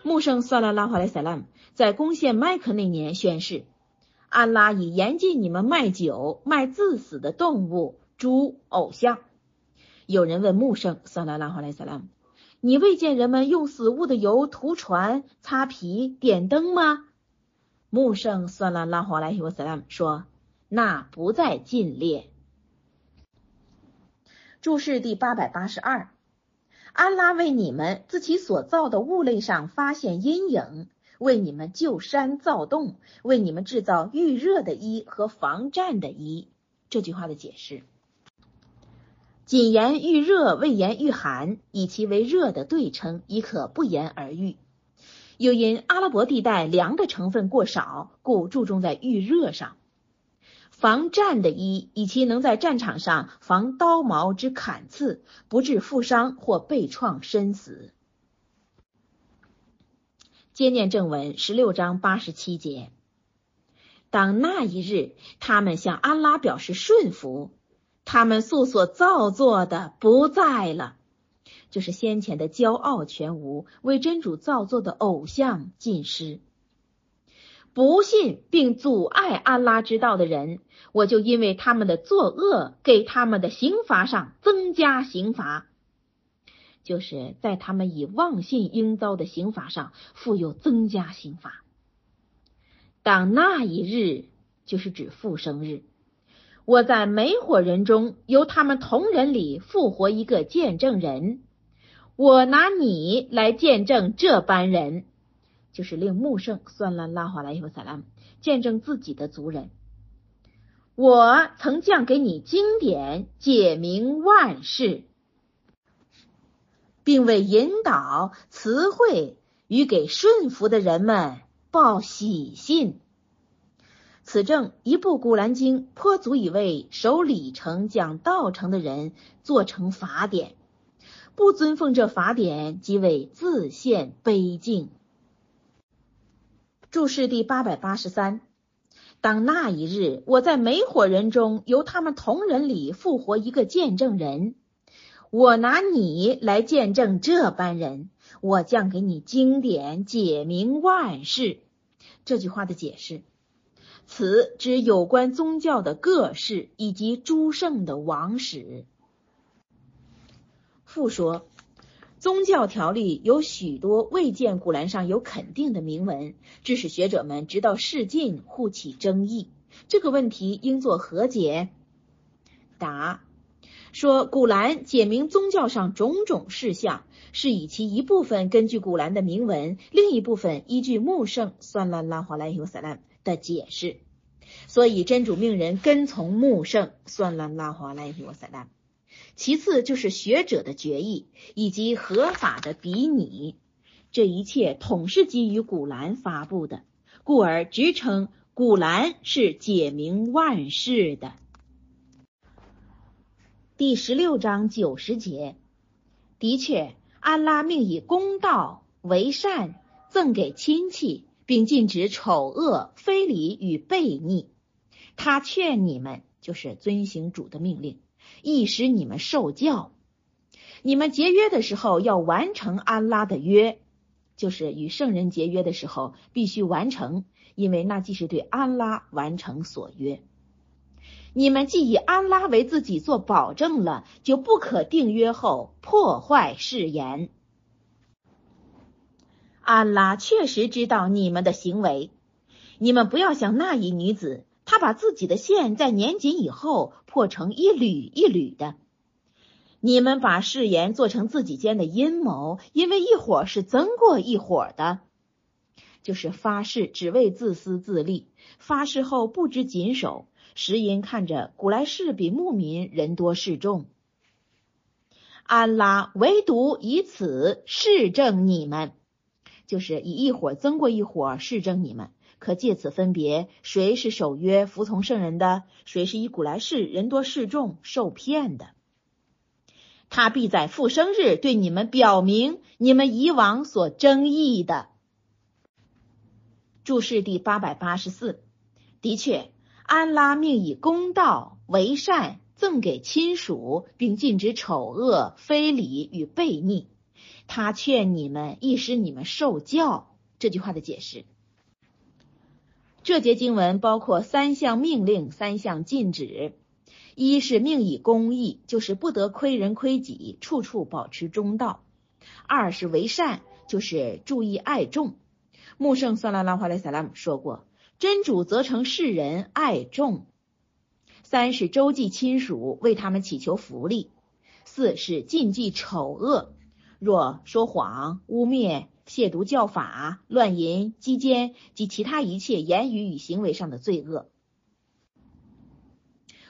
穆圣算拉拉华莱萨拉姆在攻陷麦克那年宣誓：安拉已严禁你们卖酒、卖自死的动物、猪、偶像。有人问穆圣算拉拉华莱萨拉姆。你未见人们用死物的油涂船、擦皮、点灯吗？穆圣算拉拉华莱希沃斯拉姆说：“那不在禁列。”注释第八百八十二：安拉为你们自其所造的物类上发现阴影，为你们就山造洞，为你们制造预热的衣和防战的衣。这句话的解释。仅言预热，未言遇寒，以其为热的对称，亦可不言而喻。又因阿拉伯地带凉的成分过少，故注重在预热上。防战的衣，以其能在战场上防刀矛之砍刺，不致负伤或被创身死。接念正文十六章八十七节。当那一日，他们向安拉表示顺服。他们素所造作的不在了，就是先前的骄傲全无，为真主造作的偶像尽失。不信并阻碍安拉之道的人，我就因为他们的作恶，给他们的刑罚上增加刑罚，就是在他们以妄信应遭的刑罚上复有增加刑罚。当那一日，就是指复生日。我在每伙人中，由他们同人里复活一个见证人。我拿你来见证这般人，就是令穆圣算了拉华莱伊和萨拉姆见证自己的族人。我曾降给你经典，解明万事，并为引导词汇与给顺服的人们报喜信。此证一部古兰经颇足以为守礼程、讲道程的人做成法典。不尊奉这法典，即为自陷悲境。注释第八百八十三：当那一日，我在每伙人中由他们同人里复活一个见证人，我拿你来见证这般人，我将给你经典解明万事。这句话的解释，此指有关宗教的各事以及诸圣的王史。复说，宗教条例有许多未见古兰上有肯定的铭文，致使学者们直到世尽互起争议。这个问题应作何解？答。说古兰解明宗教上种种事项，是以其一部分根据古兰的铭文，另一部分依据穆圣算拉拉华莱尤萨兰的解释。所以真主命人跟从穆圣算拉拉华莱尤萨兰。其次就是学者的决议以及合法的比拟，这一切统是基于古兰发布的，故而直称古兰是解明万事的。第十六章九十节，的确，安拉命以公道为善赠给亲戚，并禁止丑恶、非礼与悖逆。他劝你们，就是遵行主的命令，亦使你们受教。你们节约的时候要完成安拉的约，就是与圣人节约的时候必须完成，因为那既是对安拉完成所约。你们既以安拉为自己做保证了，就不可订约后破坏誓言。安拉确实知道你们的行为，你们不要像那一女子，他把自己的线在年紧以后破成一缕一缕的。你们把誓言做成自己间的阴谋，因为一伙是增过一伙的，就是发誓只为自私自利，发誓后不知谨守。石因看着古来世比牧民人多势众，安拉唯独以此示证你们，就是以一伙增过一伙示证你们，可借此分别谁是守约服从圣人的，谁是以古来世人多势众受骗的。他必在复生日对你们表明你们以往所争议的。注释第八百八十四，的确。安拉命以公道为善赠给亲属，并禁止丑恶、非礼与悖逆。他劝你们，亦使你们受教。这句话的解释：这节经文包括三项命令、三项禁止。一是命以公义，就是不得亏人亏己，处处保持中道；二是为善，就是注意爱众。穆圣算拉拉华莱萨拉姆说过。真主则成世人爱众，三是周济亲属，为他们祈求福利；四是禁忌丑恶，若说谎、污蔑、亵渎教法、乱淫、击奸及其他一切言语与行为上的罪恶；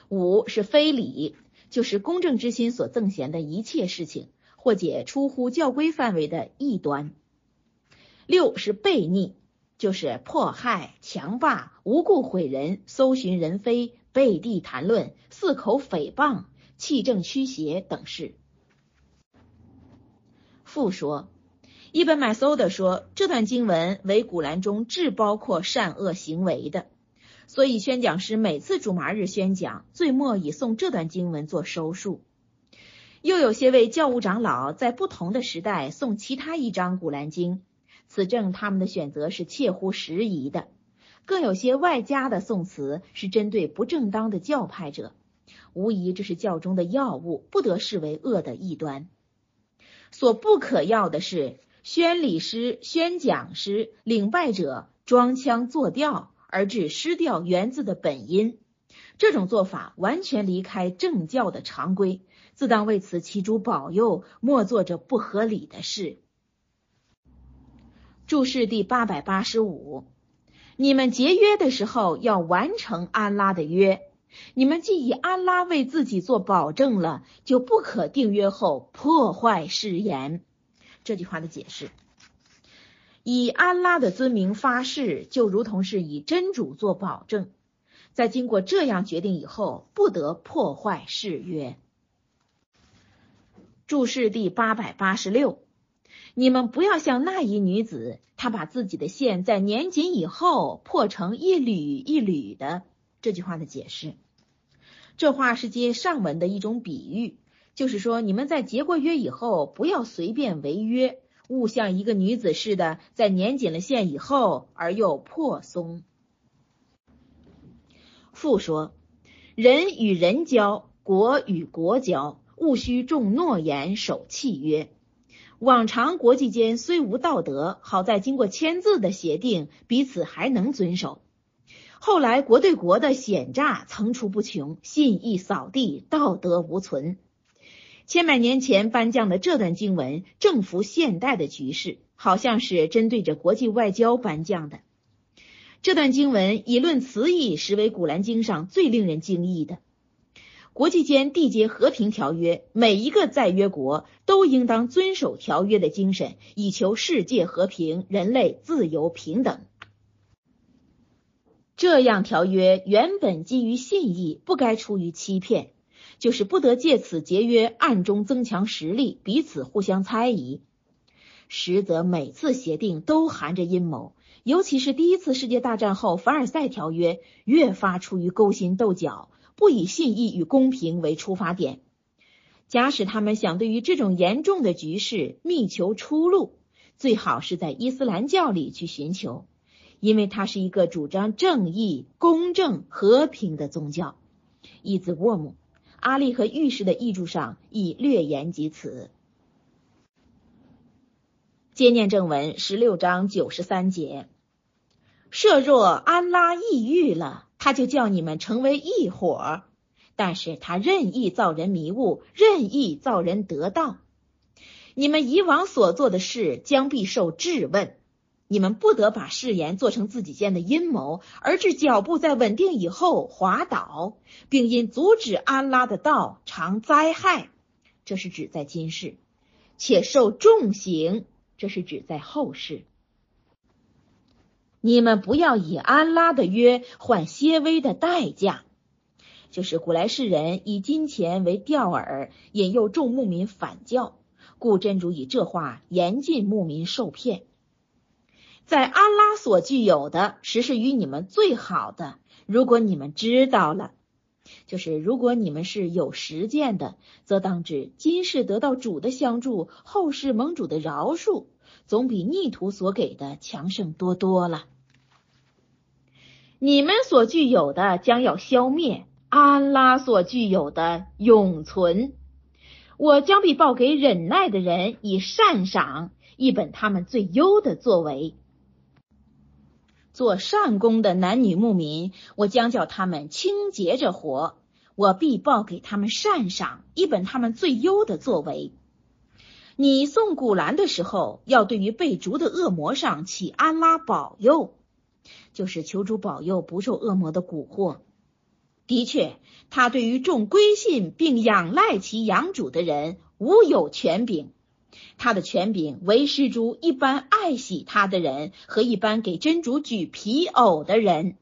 五是非礼，就是公正之心所赠贤的一切事情，或解出乎教规范围的异端；六是悖逆。就是迫害、强霸、无故毁人、搜寻人非、背地谈论、四口诽谤、弃正驱邪等事。复说，一本买搜的说，这段经文为古兰中只包括善恶行为的，所以宣讲师每次主麻日宣讲，最末以诵这段经文做收束。又有些位教务长老在不同的时代诵其他一章古兰经。此证他们的选择是切乎时宜的，更有些外加的宋词是针对不正当的教派者，无疑这是教中的要务，不得视为恶的异端。所不可要的是宣礼师、宣讲师、领拜者装腔作调，而致失掉原字的本音。这种做法完全离开正教的常规，自当为此祈主保佑，莫做着不合理的事。注释第八百八十五：你们结约的时候要完成安拉的约。你们既以安拉为自己做保证了，就不可订约后破坏誓言。这句话的解释：以安拉的尊名发誓，就如同是以真主做保证。在经过这样决定以后，不得破坏誓约。注释第八百八十六。你们不要像那一女子，她把自己的线在年仅以后破成一缕一缕的。这句话的解释，这话是接上文的一种比喻，就是说，你们在结过约以后，不要随便违约，勿像一个女子似的，在年紧了限以后而又破松。父说：人与人交，国与国交，务须重诺言，守契约。往常国际间虽无道德，好在经过签字的协定，彼此还能遵守。后来国对国的险诈层出不穷，信义扫地，道德无存。千百年前颁降的这段经文，正符现代的局势，好像是针对着国际外交颁降的。这段经文以论词义，实为《古兰经》上最令人惊异的。国际间缔结和平条约，每一个在约国都应当遵守条约的精神，以求世界和平、人类自由平等。这样条约原本基于信义，不该出于欺骗，就是不得借此节约，暗中增强实力，彼此互相猜疑。实则每次协定都含着阴谋，尤其是第一次世界大战后凡尔赛条约，越发出于勾心斗角。不以信义与公平为出发点，假使他们想对于这种严重的局势觅求出路，最好是在伊斯兰教里去寻求，因为它是一个主张正义、公正、和平的宗教。伊兹沃姆，阿利和御史的译注上亦略言及此。接念正文十六章九十三节：设若安拉抑郁了。他就叫你们成为一伙，但是他任意造人迷雾，任意造人得道。你们以往所做的事将必受质问，你们不得把誓言做成自己间的阴谋，而致脚步在稳定以后滑倒，并因阻止安拉的道尝灾害，这是指在今世，且受重刑，这是指在后世。你们不要以安拉的约换些微的代价，就是古来世人以金钱为钓饵，引诱众牧民反教，故真主以这话严禁牧民受骗。在安拉所具有的，实是与你们最好的。如果你们知道了，就是如果你们是有实践的，则当知今世得到主的相助，后世蒙主的饶恕，总比逆徒所给的强盛多多了。你们所具有的将要消灭，安拉所具有的永存。我将必报给忍耐的人以善赏，一本他们最优的作为。做善功的男女牧民，我将叫他们清洁着活，我必报给他们善赏，一本他们最优的作为。你送古兰的时候，要对于被逐的恶魔上起安拉保佑。就是求主保佑不受恶魔的蛊惑。的确，他对于众归信并仰赖其养主的人无有权柄。他的权柄为施主一般爱惜他的人和一般给真主举皮偶的人。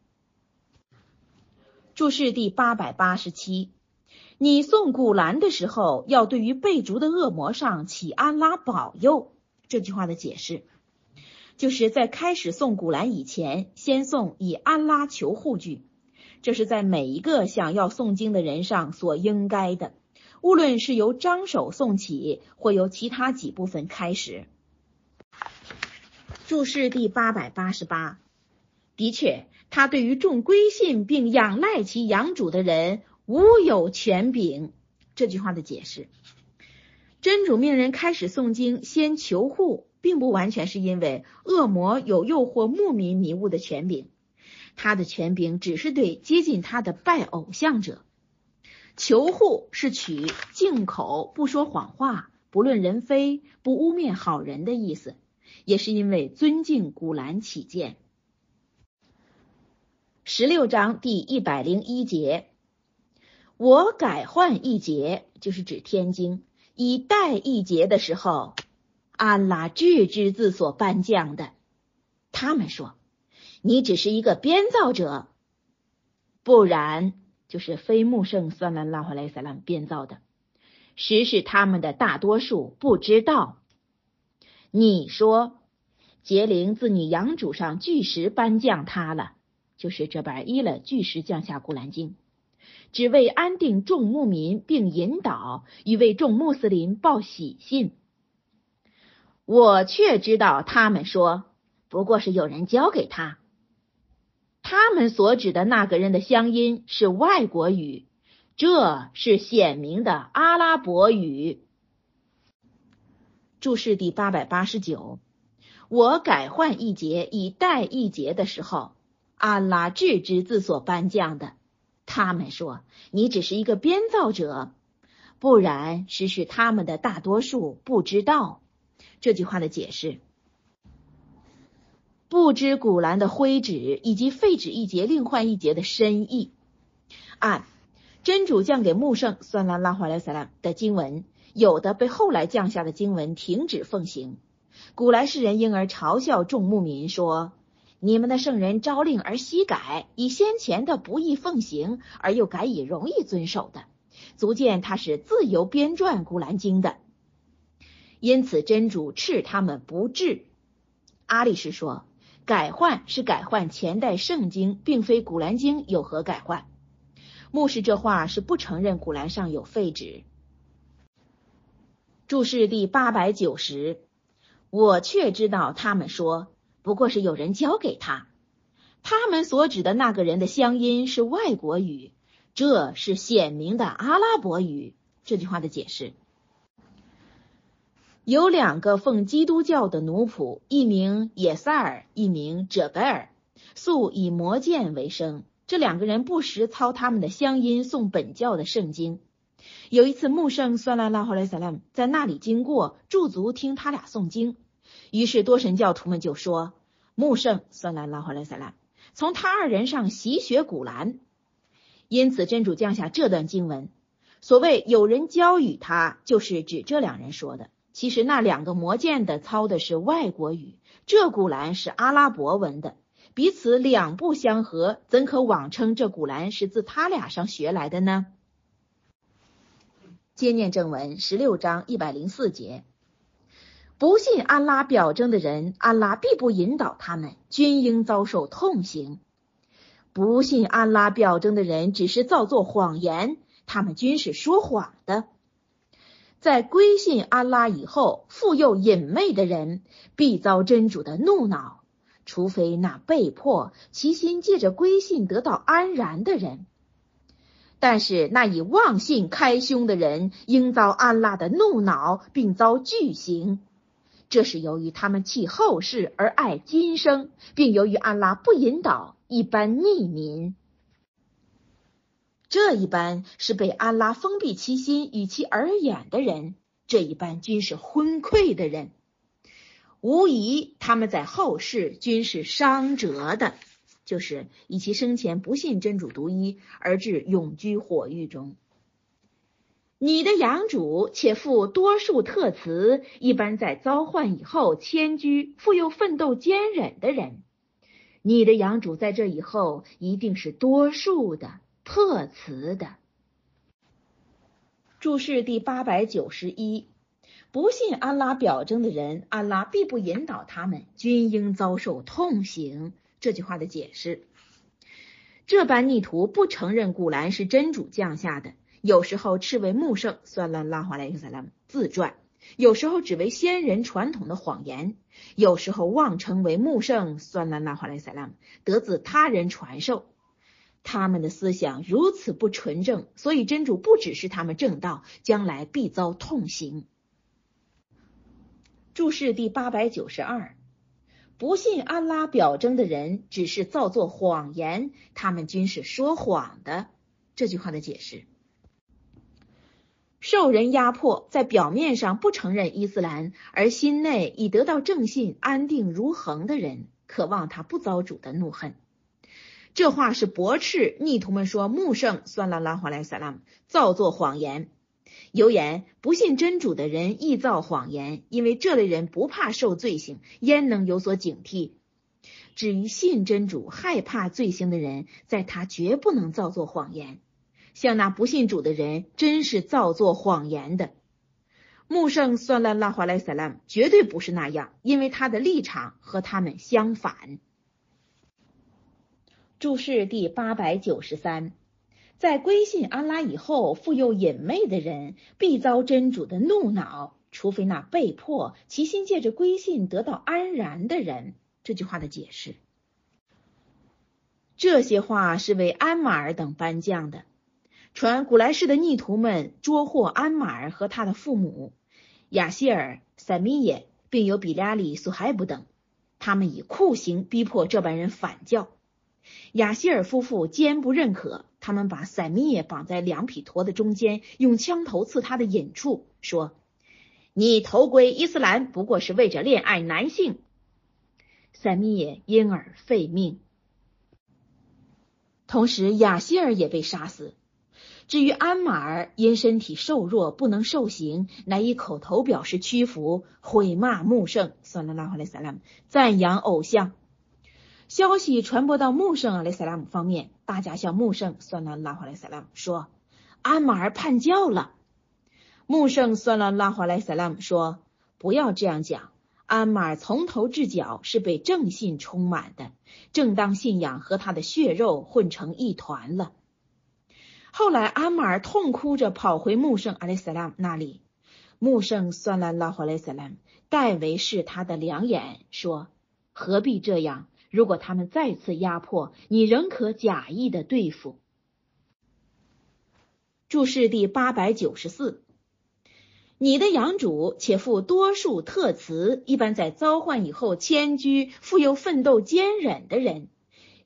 注释第八百八十七：你送古兰的时候，要对于被逐的恶魔上起安拉保佑。这句话的解释。就是在开始诵古兰以前，先诵以安拉求护句，这是在每一个想要诵经的人上所应该的。无论是由张首诵起，或由其他几部分开始。注释第八百八十八，的确，他对于众归信并仰赖其养主的人无有权柄。这句话的解释，真主命人开始诵经，先求护。并不完全是因为恶魔有诱惑牧民迷雾的权柄，他的权柄只是对接近他的拜偶像者。求护是取净口，不说谎话，不论人非，不污蔑好人的意思，也是因为尊敬古兰起见。十六章第一百零一节，我改换一节，就是指天经，以代一节的时候。安拉智之自所颁降的，他们说你只是一个编造者，不然就是非穆圣算兰拉华莱萨兰编造的。实是他们的大多数不知道。你说杰灵自你养主上巨石颁降他了，就是这本伊了巨石降下古兰经。只为安定众牧民，并引导与为众穆斯林报喜信。我却知道他们说，不过是有人交给他。他们所指的那个人的乡音是外国语，这是显明的阿拉伯语。注释第八百八十九。我改换一节以代一节的时候，安拉置之自所颁降的。他们说你只是一个编造者，不然实是他们的大多数不知道。这句话的解释，不知古兰的灰纸以及废纸一节另换一节的深意。按真主降给穆圣算拉拉华莱萨拉的经文，有的被后来降下的经文停止奉行。古来世人因而嘲笑众牧民说：“你们的圣人朝令而夕改，以先前的不易奉行，而又改以容易遵守的，足见他是自由编撰古兰经的。”因此，真主斥他们不治。阿里士说：“改换是改换前代圣经，并非古兰经有何改换。”牧师这话是不承认古兰上有废纸。注释第八百九十，我却知道他们说，不过是有人教给他。他们所指的那个人的乡音是外国语，这是显明的阿拉伯语。这句话的解释。有两个奉基督教的奴仆，一名也萨尔，一名哲贝尔，素以魔剑为生。这两个人不时操他们的乡音诵本教的圣经。有一次，穆圣算拉拉后莱萨拉在那里经过，驻足听他俩诵经。于是多神教徒们就说：“穆圣算拉拉后莱萨拉从他二人上习学古兰。”因此，真主降下这段经文。所谓有人教与他，就是指这两人说的。其实那两个魔剑的操的是外国语，这古兰是阿拉伯文的，彼此两不相合，怎可妄称这古兰是自他俩上学来的呢？接念正文十六章一百零四节，不信安拉表征的人，安拉必不引导他们，均应遭受痛刑；不信安拉表征的人，只是造作谎言，他们均是说谎的。在归信安拉以后，复又隐昧的人，必遭真主的怒恼，除非那被迫其心借着归信得到安然的人。但是那以妄信开胸的人，应遭安拉的怒恼，并遭巨刑。这是由于他们弃后世而爱今生，并由于安拉不引导一般逆民。这一般是被安拉封闭其心与其耳眼的人，这一般均是昏聩的人，无疑他们在后世均是伤折的，就是以其生前不信真主独一而致永居火狱中。你的养主且负多数特词，一般在遭患以后迁居，复又奋斗坚忍的人，你的养主在这以后一定是多数的。特词的。注释第八百九十一，不信安拉表征的人，安拉必不引导他们，均应遭受痛刑。这句话的解释：这般逆徒不承认古兰是真主降下的，有时候斥为穆圣算了拉华莱克萨拉姆自传，有时候只为先人传统的谎言，有时候妄称为穆圣算了拉华莱克萨拉姆得自他人传授。他们的思想如此不纯正，所以真主不指示他们正道，将来必遭痛刑。注释第八百九十二：不信安拉表征的人，只是造作谎言，他们均是说谎的。这句话的解释：受人压迫，在表面上不承认伊斯兰，而心内已得到正信、安定如恒的人，渴望他不遭主的怒恨。这话是驳斥逆徒们说穆圣算拉拉华莱萨拉姆造作谎言，有言不信真主的人易造谎言，因为这类人不怕受罪行，焉能有所警惕？至于信真主、害怕罪行的人，在他绝不能造作谎言。像那不信主的人，真是造作谎言的。穆圣算拉拉华莱萨拉姆绝对不是那样，因为他的立场和他们相反。注释第八百九十三，在归信安拉以后，复又隐昧的人，必遭真主的怒恼，除非那被迫其心借着归信得到安然的人。这句话的解释，这些话是为安马尔等颁降的。传古来世的逆徒们捉获安马尔和他的父母雅希尔、塞米耶，并有比拉里、苏海布等，他们以酷刑逼迫这般人反教。雅希尔夫妇坚不认可。他们把塞米耶绑在两匹驼的中间，用枪头刺他的隐处，说：“你投归伊斯兰不过是为着恋爱男性。”塞米耶因而废命。同时，雅希尔也被杀死。至于安马尔，因身体瘦弱不能受刑，乃以口头表示屈服，毁骂穆圣，算了拉回来萨拉姆，赞扬偶像。消息传播到穆圣阿里萨拉姆方面，大家向穆圣算拉拉华莱萨拉姆说：“安马尔叛教了。”穆圣算拉拉华莱萨拉姆说：“不要这样讲，安马尔从头至脚是被正信充满的，正当信仰和他的血肉混成一团了。”后来安马尔痛哭着跑回穆圣阿里萨拉姆那里，穆圣算拉拉华莱萨拉姆代为是他的两眼，说：“何必这样？”如果他们再次压迫你，仍可假意的对付。注释第八百九十四，你的养主且负多数特词，一般在遭患以后迁居，富有奋斗坚忍的人。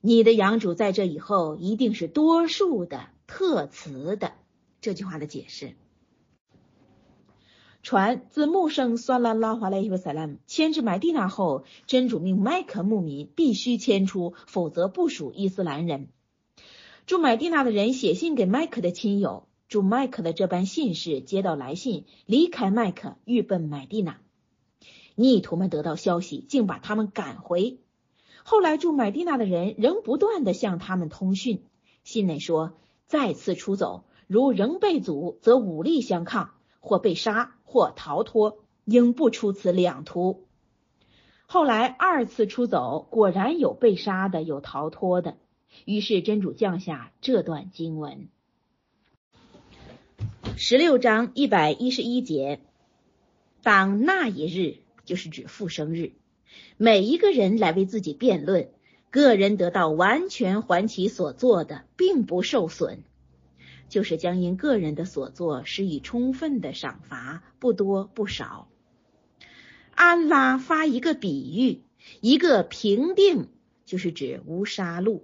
你的养主在这以后一定是多数的特词的。这句话的解释。传自穆圣算拉拉华莱伊萨拉姆迁至买地那后，真主命麦克牧民必须迁出，否则不属伊斯兰人。住买地那的人写信给麦克的亲友，住麦克的这般信士接到来信，离开麦克，欲奔买地那。逆徒们得到消息，竟把他们赶回。后来住买地那的人仍不断的向他们通讯，信内说再次出走，如仍被阻，则武力相抗。或被杀，或逃脱，应不出此两途。后来二次出走，果然有被杀的，有逃脱的。于是真主降下这段经文：十六章一百一十一节，当那一日，就是指复生日，每一个人来为自己辩论，个人得到完全还其所做的，并不受损。就是将因个人的所作施以充分的赏罚，不多不少。安拉发一个比喻，一个平定，就是指无杀戮；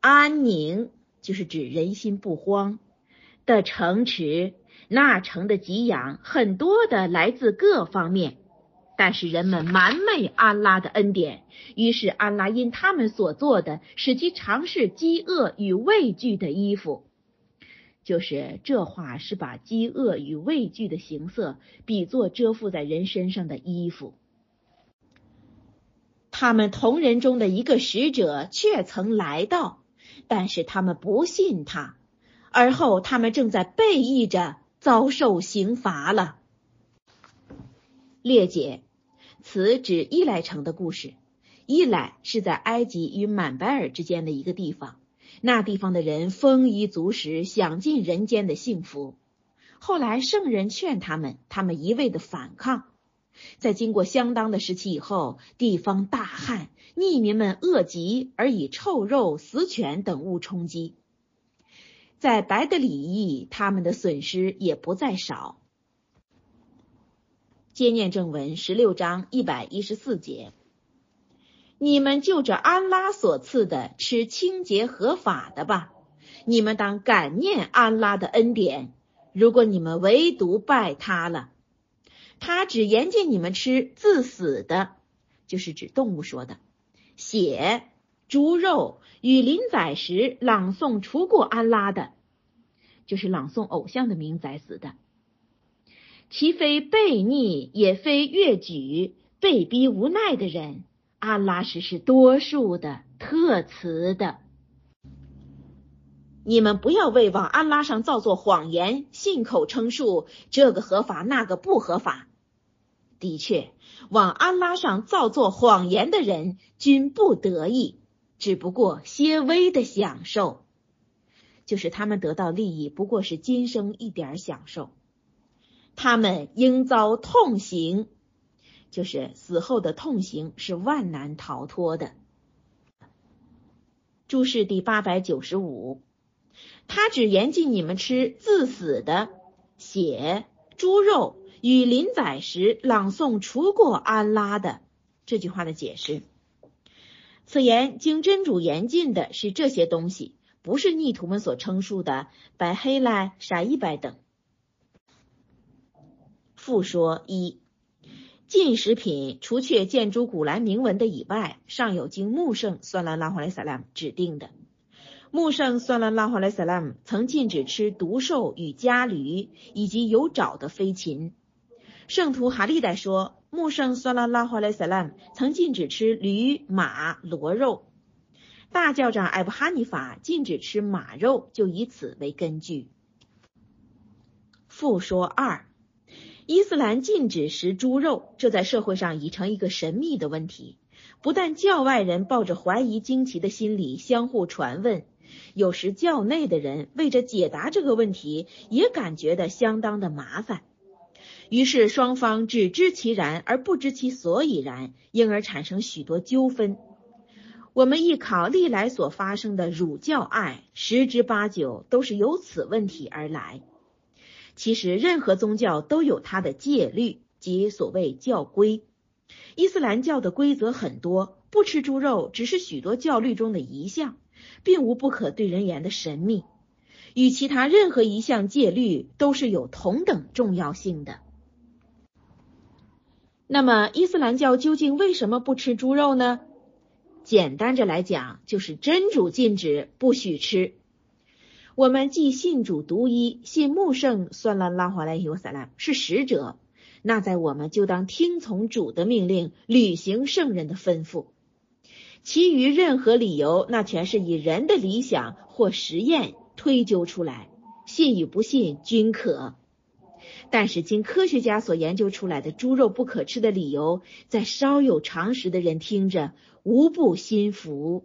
安宁，就是指人心不慌的城池。那城的给养很多的来自各方面，但是人们瞒昧安拉的恩典，于是安拉因他们所做的，使其尝试饥饿与畏惧的衣服。就是这话是把饥饿与畏惧的形色比作遮覆在人身上的衣服。他们同人中的一个使者却曾来到，但是他们不信他，而后他们正在背义着遭受刑罚了。列解，此指伊莱城的故事。伊莱是在埃及与满白尔之间的一个地方。那地方的人丰衣足食，享尽人间的幸福。后来圣人劝他们，他们一味的反抗。在经过相当的时期以后，地方大旱，逆民们饿极，而以臭肉、死犬等物充饥。在白的里义，他们的损失也不在少。接念正文十六章一百一十四节。你们就着安拉所赐的吃清洁合法的吧，你们当感念安拉的恩典。如果你们唯独拜他了，他只严禁你们吃自死的，就是指动物说的血、猪肉与临宰时朗诵除过安拉的，就是朗诵偶像的名宰死的，其非悖逆，也非越举，被逼无奈的人。安拉什是多数的特词的，你们不要为往安拉上造作谎言，信口称述这个合法那个不合法。的确，往安拉上造作谎言的人均不得意，只不过些微的享受。就是他们得到利益不过是今生一点享受，他们应遭痛刑，就是死后的痛刑是万难逃脱的。注释第八百九十五，他只严禁你们吃自死的血、猪肉与临宰时朗诵除过安拉的这句话的解释。此言经真主严禁的是这些东西。不是逆徒们所称述的白黑赖、沙伊白等。复说一，禁食品除却建筑古兰铭文的以外，尚有经穆圣算拉拉华莱萨拉姆指定的。穆圣算拉拉华莱萨拉姆曾禁止吃毒兽与家驴，以及有爪的飞禽。圣徒哈利代说，穆圣算拉拉华莱萨拉姆曾禁止吃驴、马、骡肉。大教长艾布哈尼法禁止吃马肉，就以此为根据。复说二，伊斯兰禁止食猪肉，这在社会上已成一个神秘的问题。不但教外人抱着怀疑惊奇的心理相互传问，有时教内的人为着解答这个问题，也感觉的相当的麻烦。于是双方只知其然而不知其所以然，因而产生许多纠纷。我们一考历来所发生的儒教爱，十之八九都是由此问题而来。其实，任何宗教都有它的戒律，及所谓教规。伊斯兰教的规则很多，不吃猪肉只是许多教律中的一项，并无不可对人言的神秘，与其他任何一项戒律都是有同等重要性的。那么，伊斯兰教究竟为什么不吃猪肉呢？简单着来讲，就是真主禁止，不许吃。我们既信主独一，信穆圣算了拉华莱尤萨拉是使者，那在我们就当听从主的命令，履行圣人的吩咐。其余任何理由，那全是以人的理想或实验推究出来，信与不信均可。但是经科学家所研究出来的猪肉不可吃的理由，在稍有常识的人听着。无不心服，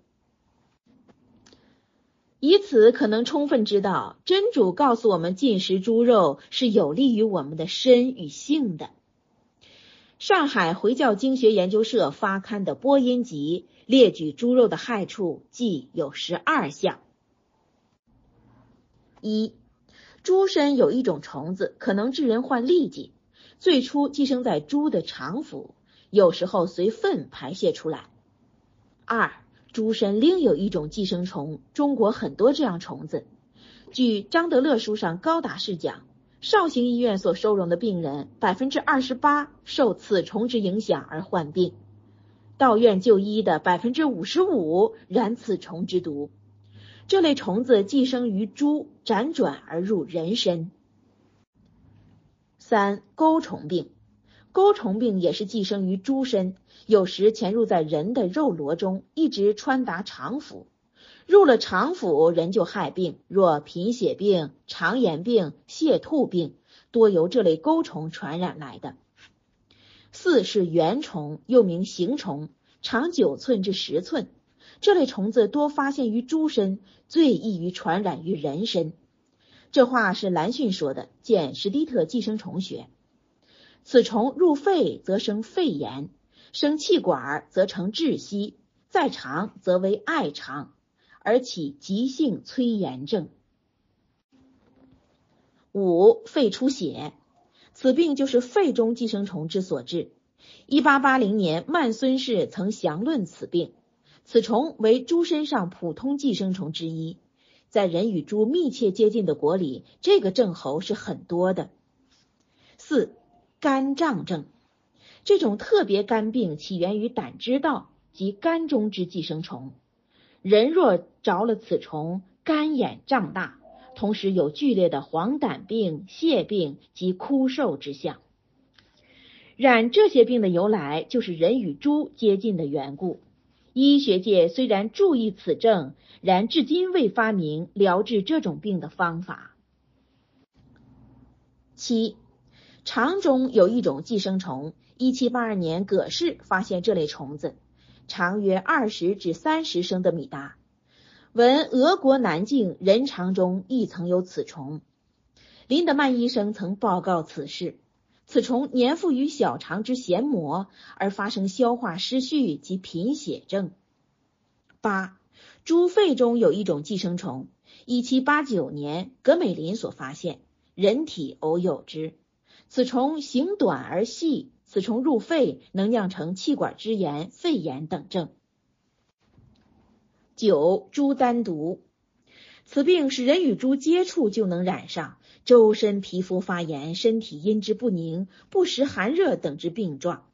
以此可能充分知道，真主告诉我们进食猪肉是有利于我们的身与性的。上海回教经学研究社发刊的播音集列举猪肉的害处，计有十二项。一，猪身有一种虫子，可能致人患痢疾，最初寄生在猪的肠腑，有时候随粪排泄出来。二，猪身另有一种寄生虫，中国很多这样虫子。据张德乐书上高达士讲，绍兴医院所收容的病人，百分之二十八受此虫之影响而患病。到院就医的百分之五十五染此虫之毒。这类虫子寄生于猪，辗转而入人身。三，钩虫病，钩虫病也是寄生于猪身。有时潜入在人的肉螺中，一直穿达肠腑，入了肠腑，人就害病。若贫血病、肠炎病、泻吐病，多由这类钩虫传染来的。四是圆虫，又名形虫，长九寸至十寸。这类虫子多发现于猪身，最易于传染于人身。这话是兰逊说的，见史蒂特寄生虫学。此虫入肺则生肺炎。生气管则成窒息，在肠则为爱肠，而起急性催炎症。五、肺出血，此病就是肺中寄生虫之所致。一八八零年，曼孙氏曾详论此病。此虫为猪身上普通寄生虫之一，在人与猪密切接近的国里，这个症候是很多的。四、肝胀症。这种特别肝病起源于胆汁道及肝中之寄生虫。人若着了此虫，肝眼胀大，同时有剧烈的黄疸病、泻病及枯瘦之象。染这些病的由来，就是人与猪接近的缘故。医学界虽然注意此症，然至今未发明疗治这种病的方法。七，肠中有一种寄生虫。一七八二年，葛氏发现这类虫子，长约二十至三十升的米达。闻俄国南境人肠中亦曾有此虫。林德曼医生曾报告此事。此虫粘附于小肠之咸膜，而发生消化失序及贫血症。八，猪肺中有一种寄生虫，一七八九年葛美林所发现，人体偶有之。此虫形短而细，此虫入肺能酿成气管支炎、肺炎等症。九猪丹毒，此病是人与猪接触就能染上，周身皮肤发炎，身体阴之不宁，不时寒热等之病状，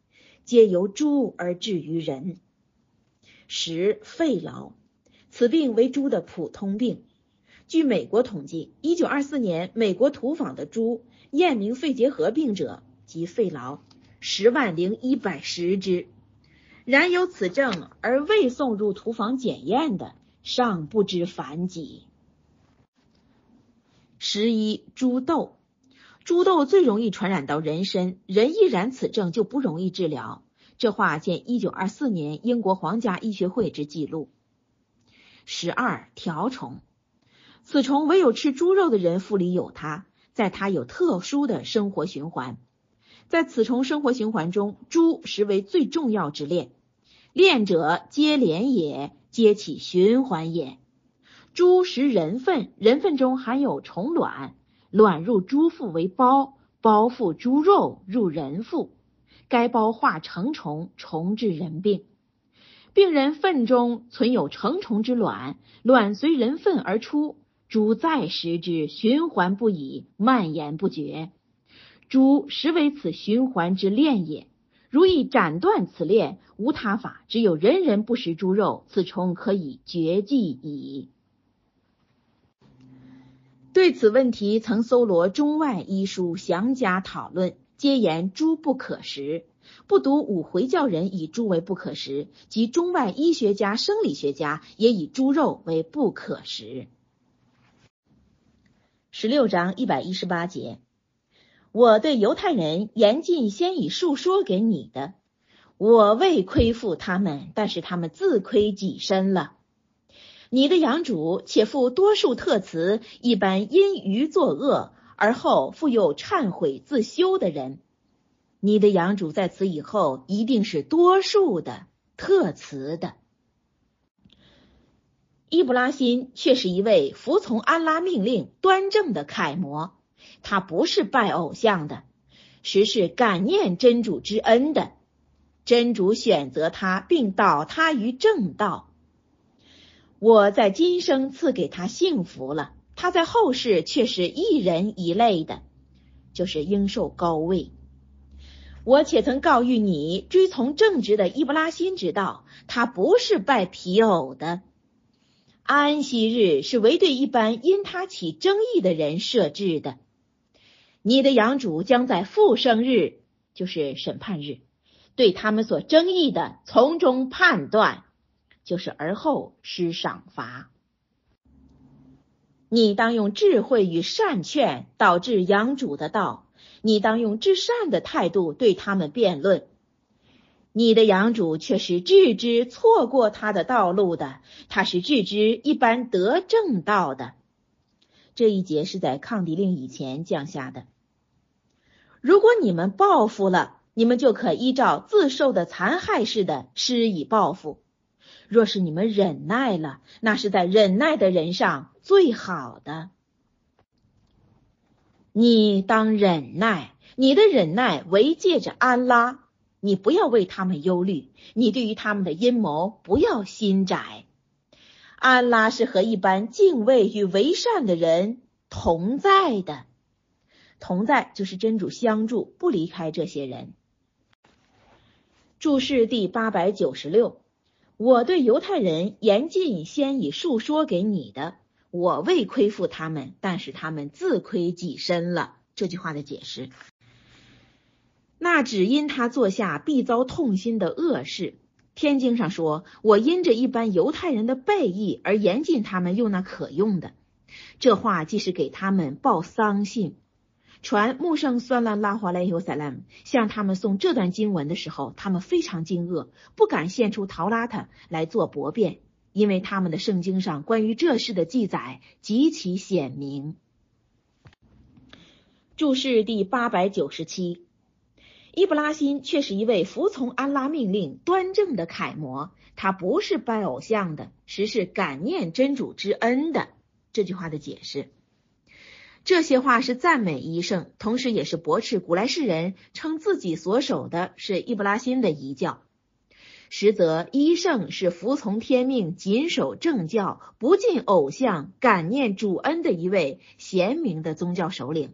皆由猪而至于人。十肺痨，此病为猪的普通病。据美国统计，一九二四年美国土访的猪验明肺结核病者及肺痨十万零一百十只。然有此症而未送入屠房检验的，尚不知凡几。十一猪痘，猪痘最容易传染到人身，人一染此症就不容易治疗。这话见一九二四年英国皇家医学会之记录。十二条虫，此虫唯有吃猪肉的人腹里有它，在它有特殊的生活循环。在此虫生活循环中，猪实为最重要之链。链者皆连也，皆起循环也。猪食人粪，人粪中含有虫卵，卵入猪腹为包，包覆猪肉入人腹，该包化成虫，虫治人病。病人粪中存有成虫之卵，卵随人粪而出，猪再食之，循环不已，蔓延不绝。猪实为此循环之链也。如意斩断此链，无他法，只有人人不食猪肉，此虫可以绝迹矣。对此问题，曾搜罗中外医书，详加讨论，皆言猪不可食。不独五回教人以猪为不可食，即中外医学家、生理学家也以猪肉为不可食。十六章一百一十八节。我对犹太人严禁先以述说给你的，我未亏负他们，但是他们自亏己身了。你的养主且负多数特词，一般因愚作恶而后复又忏悔自修的人，你的养主在此以后一定是多数的特词的。伊布拉辛却是一位服从安拉命令、端正的楷模。他不是拜偶像的，实是感念真主之恩的。真主选择他，并导他于正道。我在今生赐给他幸福了，他在后世却是一人一类的，就是应受高位。我且曾告谕你，追从正直的伊布拉辛之道，他不是拜皮偶的。安息日是为对一般因他起争议的人设置的。你的养主将在复生日，就是审判日，对他们所争议的从中判断，就是而后施赏罚。你当用智慧与善劝导致养主的道，你当用至善的态度对他们辩论。你的养主却是置之错过他的道路的，他是置之一般得正道的。这一节是在抗敌令以前降下的。如果你们报复了，你们就可依照自受的残害似的施以报复；若是你们忍耐了，那是在忍耐的人上最好的。你当忍耐，你的忍耐为借着安拉，你不要为他们忧虑，你对于他们的阴谋不要心窄。安拉是和一般敬畏与为善的人同在的。同在就是真主相助，不离开这些人。注释第八百九十六，我对犹太人严禁先以述说给你的，我未亏负他们，但是他们自亏己身了。这句话的解释，那只因他做下必遭痛心的恶事。天经上说，我因着一般犹太人的背义而严禁他们用那可用的。这话既是给他们报丧信。传穆圣算了拉华莱尤塞兰向他们送这段经文的时候，他们非常惊愕，不敢献出陶拉塔来做驳辩，因为他们的圣经上关于这事的记载极其显明。注释第八百九十七，伊布拉辛却是一位服从安拉命令、端正的楷模。他不是拜偶像的，实是感念真主之恩的。这句话的解释，这些话是赞美医圣，同时也是驳斥古莱士人称自己所守的是伊布拉辛的遗教。实则医圣是服从天命、谨守正教、不敬偶像、感念主恩的一位贤明的宗教首领。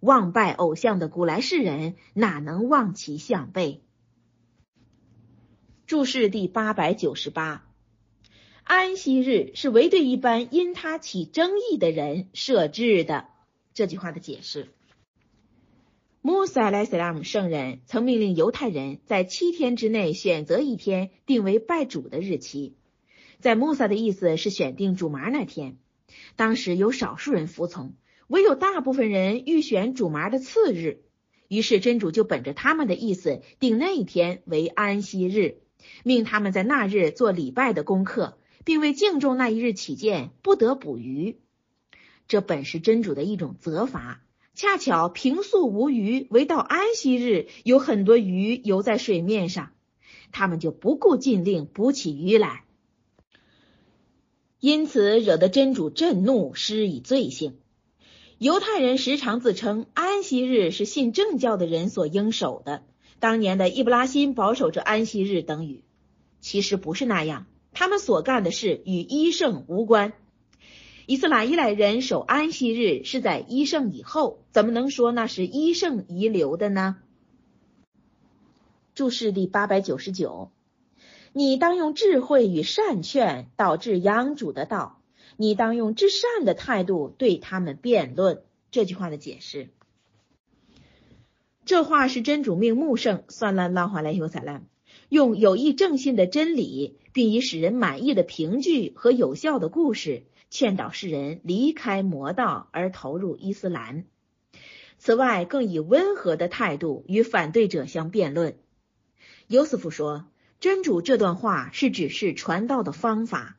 忘拜偶像的古来世人，哪能望其项背？注释第八百九十八，安息日是为对一般因他起争议的人设置的。这句话的解释：穆萨莱斯拉姆圣人曾命令犹太人在七天之内选择一天定为拜主的日期。在穆萨的意思是选定主麻那天，当时有少数人服从。唯有大部分人欲选主麻的次日，于是真主就本着他们的意思，定那一天为安息日，命他们在那日做礼拜的功课，并为敬重那一日起见，不得捕鱼。这本是真主的一种责罚。恰巧平素无鱼，唯到安息日有很多鱼游在水面上，他们就不顾禁令捕起鱼来，因此惹得真主震怒，施以罪行。犹太人时常自称安息日是信正教的人所应守的。当年的伊布拉辛保守着安息日等语，其实不是那样。他们所干的事与一圣无关。伊斯兰伊莱人守安息日是在一圣以后，怎么能说那是一圣遗留的呢？注释第八百九十九，你当用智慧与善劝导致养主的道。你当用至善的态度对他们辩论。这句话的解释，这话是真主命穆圣算烂拉华莱尤萨拉用有益正信的真理，并以使人满意的凭据和有效的故事，劝导世人离开魔道而投入伊斯兰。此外，更以温和的态度与反对者相辩论。尤斯夫说，真主这段话是指示传道的方法。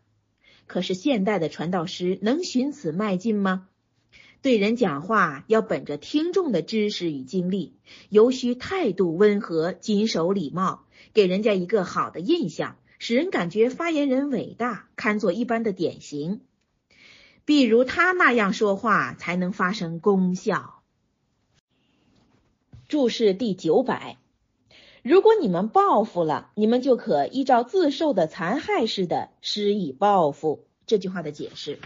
可是现代的传道师能循此迈进吗？对人讲话要本着听众的知识与经历，尤需态度温和、谨守礼貌，给人家一个好的印象，使人感觉发言人伟大，堪作一般的典型。比如他那样说话，才能发生功效。注释第九百。如果你们报复了，你们就可依照自受的残害似的施以报复。这句话的解释，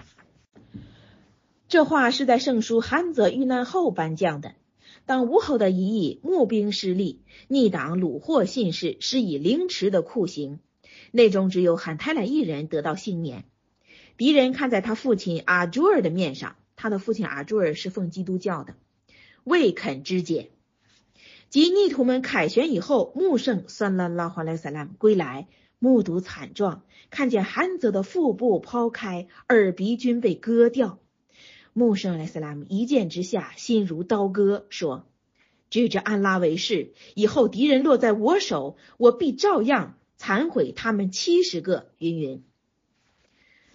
这话是在圣书罕泽遇难后颁降的。当吴侯的一役募兵失利，逆党虏获信士，施以凌迟的酷刑，内中只有罕泰莱一人得到幸免。敌人看在他父亲阿朱尔的面上，他的父亲阿朱尔是奉基督教的，未肯肢解。及逆徒们凯旋以后，穆圣算拉拉华莱萨拉姆归来，目睹惨状，看见韩泽的腹部剖开，耳鼻均被割掉。穆圣莱萨拉姆一见之下，心如刀割，说：“举着安拉为誓，以后敌人落在我手，我必照样残毁他们七十个。”云云。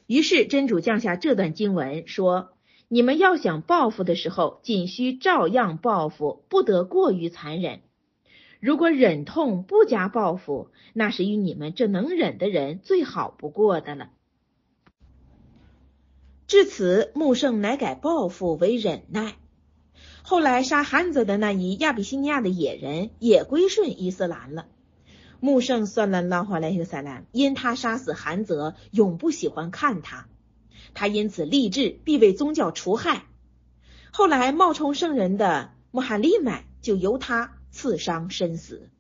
于是真主降下这段经文，说。你们要想报复的时候，仅需照样报复，不得过于残忍。如果忍痛不加报复，那是与你们这能忍的人最好不过的了。至此，穆圣乃改报复为忍耐。后来杀韩泽的那一亚比西尼亚的野人也归顺伊斯兰了。穆圣算了拉华莱尤萨兰，因他杀死韩泽，永不喜欢看他。他因此立志必为宗教除害。后来冒充圣人的穆罕利买就由他刺伤身死。